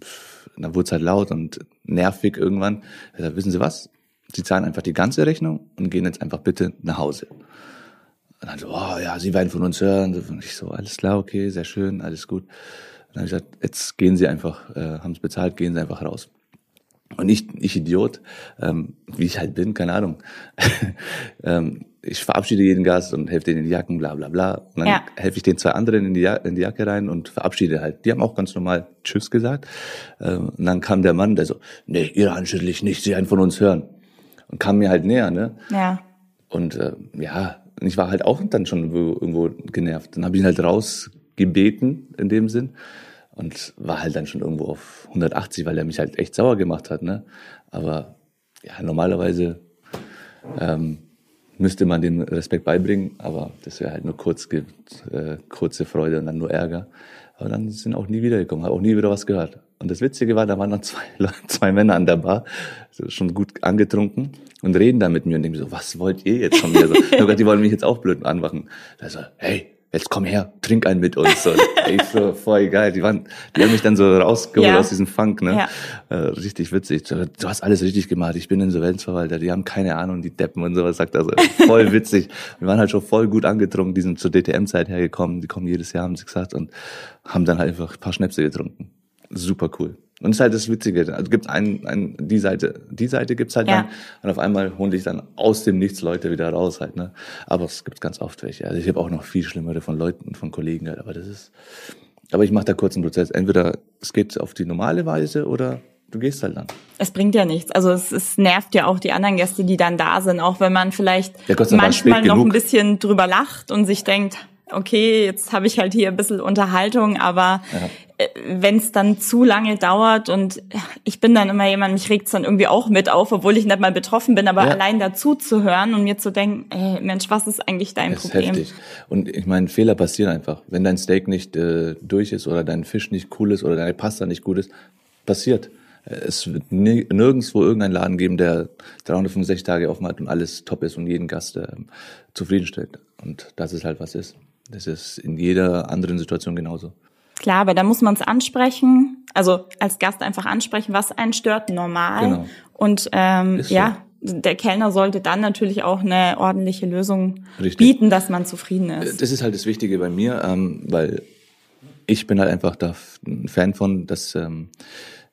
Pff, Dann wurde es halt laut und nervig irgendwann. Sag, wissen Sie was? Sie zahlen einfach die ganze Rechnung und gehen jetzt einfach bitte nach Hause. Und dann so, oh ja, Sie werden von uns hören. Und ich so, alles klar, okay, sehr schön, alles gut. Dann habe ich gesagt, jetzt gehen Sie einfach, äh, haben es bezahlt, gehen Sie einfach raus. Und ich, ich Idiot, ähm, wie ich halt bin, keine Ahnung. ähm, ich verabschiede jeden Gast und helfe denen in die Jacken, bla bla bla. Und dann Ja. helfe ich den zwei anderen in die, ja in die Jacke rein und verabschiede halt. Die haben auch ganz normal Tschüss gesagt. Ähm, und dann kam der Mann, der so, nee, Ihre Hand schüttel ich nicht, Sie werden von uns hören. Und kam mir halt näher, ne? Ja. Und äh, ja, und ich war halt auch dann schon irgendwo, genervt. Dann habe ich ihn halt rausgebeten in dem Sinn und war halt dann schon irgendwo auf 180, weil er mich halt echt sauer gemacht hat. Ne? Aber ja, normalerweise ähm, müsste man den Respekt beibringen, aber das wäre halt nur kurz, äh, kurze Freude und dann nur Ärger. Aber dann sind auch nie wiedergekommen, habe auch nie wieder was gehört. Und das Witzige war, da waren dann zwei, zwei Männer an der Bar, schon gut angetrunken und reden da mit mir und denken so, was wollt ihr jetzt von mir? So, die wollen mich jetzt auch blöd anmachen. Da so, hey, jetzt komm her, trink einen mit uns. So, ey, so voll geil. Die waren, die haben mich dann so rausgeholt ja. aus diesem Funk, ne? Ja. Äh, richtig witzig. Du, hast alles richtig gemacht. Ich bin Insolvenzverwalter. Die haben keine Ahnung, die Deppen und sowas, sagt er so. Voll witzig. Wir waren halt schon voll gut angetrunken. Die sind zur DTM-Zeit hergekommen. Die kommen jedes Jahr, haben sie gesagt, und haben dann halt einfach ein paar Schnäpse getrunken. Super cool. Und das ist halt das Witzige. Also gibt ein, ein, die Seite, die Seite gibt's halt ja. dann. Und auf einmal holen dich dann aus dem Nichts Leute wieder raus halt, ne. Aber es gibt ganz oft welche. Also ich habe auch noch viel schlimmere von Leuten, von Kollegen halt, aber das ist, aber ich mache da kurz einen Prozess. Entweder es geht auf die normale Weise oder du gehst halt dann. Es bringt ja nichts. Also es, es nervt ja auch die anderen Gäste, die dann da sind, auch wenn man vielleicht ja, manchmal noch genug. ein bisschen drüber lacht und sich denkt, okay, jetzt habe ich halt hier ein bisschen Unterhaltung, aber ja. Äh, wenn es dann zu lange dauert und ich bin dann immer jemand, mich regt's dann irgendwie auch mit auf, obwohl ich nicht mal betroffen bin, aber ja. allein dazu zu hören und mir zu denken, ey, Mensch, was ist eigentlich dein das Problem? Ist heftig. Und ich meine, Fehler passieren einfach. Wenn dein Steak nicht äh, durch ist oder dein Fisch nicht cool ist oder deine Pasta nicht gut ist, passiert. Es wird nirgendwo irgendeinen Laden geben, der 365 Tage offen hat und alles top ist und jeden Gast äh, zufriedenstellt. Und das ist halt was ist. Das ist in jeder anderen Situation genauso. Klar, aber da muss man es ansprechen, also als Gast einfach ansprechen, was einen stört, normal. Genau. Und ähm, ja, so. der Kellner sollte dann natürlich auch eine ordentliche Lösung Richtig. bieten, dass man zufrieden ist. Das ist halt das Wichtige bei mir, ähm, weil ich bin halt einfach da ein Fan von, dass ähm,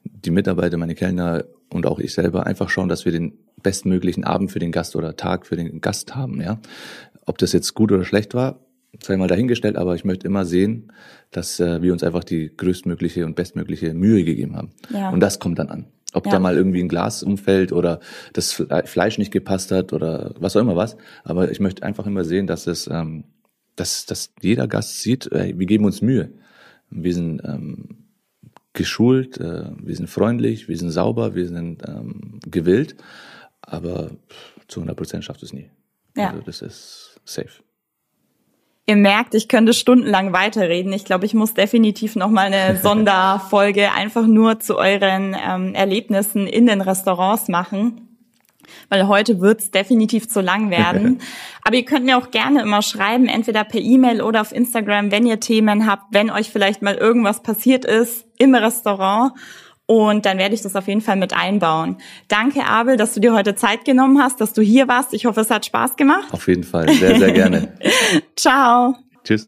die Mitarbeiter, meine Kellner und auch ich selber einfach schauen, dass wir den bestmöglichen Abend für den Gast oder Tag für den Gast haben. Ja, ob das jetzt gut oder schlecht war, sei mal dahingestellt, aber ich möchte immer sehen, dass äh, wir uns einfach die größtmögliche und bestmögliche Mühe gegeben haben. Ja. Und das kommt dann an. Ob ja. da mal irgendwie ein Glas umfällt oder das Fleisch nicht gepasst hat oder was auch immer was. Aber ich möchte einfach immer sehen, dass es, ähm, dass, dass jeder Gast sieht, äh, wir geben uns Mühe. Wir sind ähm, geschult, äh, wir sind freundlich, wir sind sauber, wir sind ähm, gewillt. Aber zu 100 Prozent schafft es nie. Ja. Also das ist safe. Ihr merkt, ich könnte stundenlang weiterreden. Ich glaube, ich muss definitiv noch mal eine Sonderfolge einfach nur zu euren ähm, Erlebnissen in den Restaurants machen weil heute wird's definitiv zu lang werden. Aber ihr könnt mir auch gerne immer schreiben, entweder per E-Mail oder auf Instagram, wenn ihr Themen habt, wenn euch vielleicht mal irgendwas passiert ist im Restaurant und dann werde ich das auf jeden Fall mit einbauen. Danke, Abel, dass du dir heute Zeit genommen hast, dass du hier warst. Ich hoffe, es hat Spaß gemacht. Auf jeden Fall. Sehr, sehr gerne. Ciao.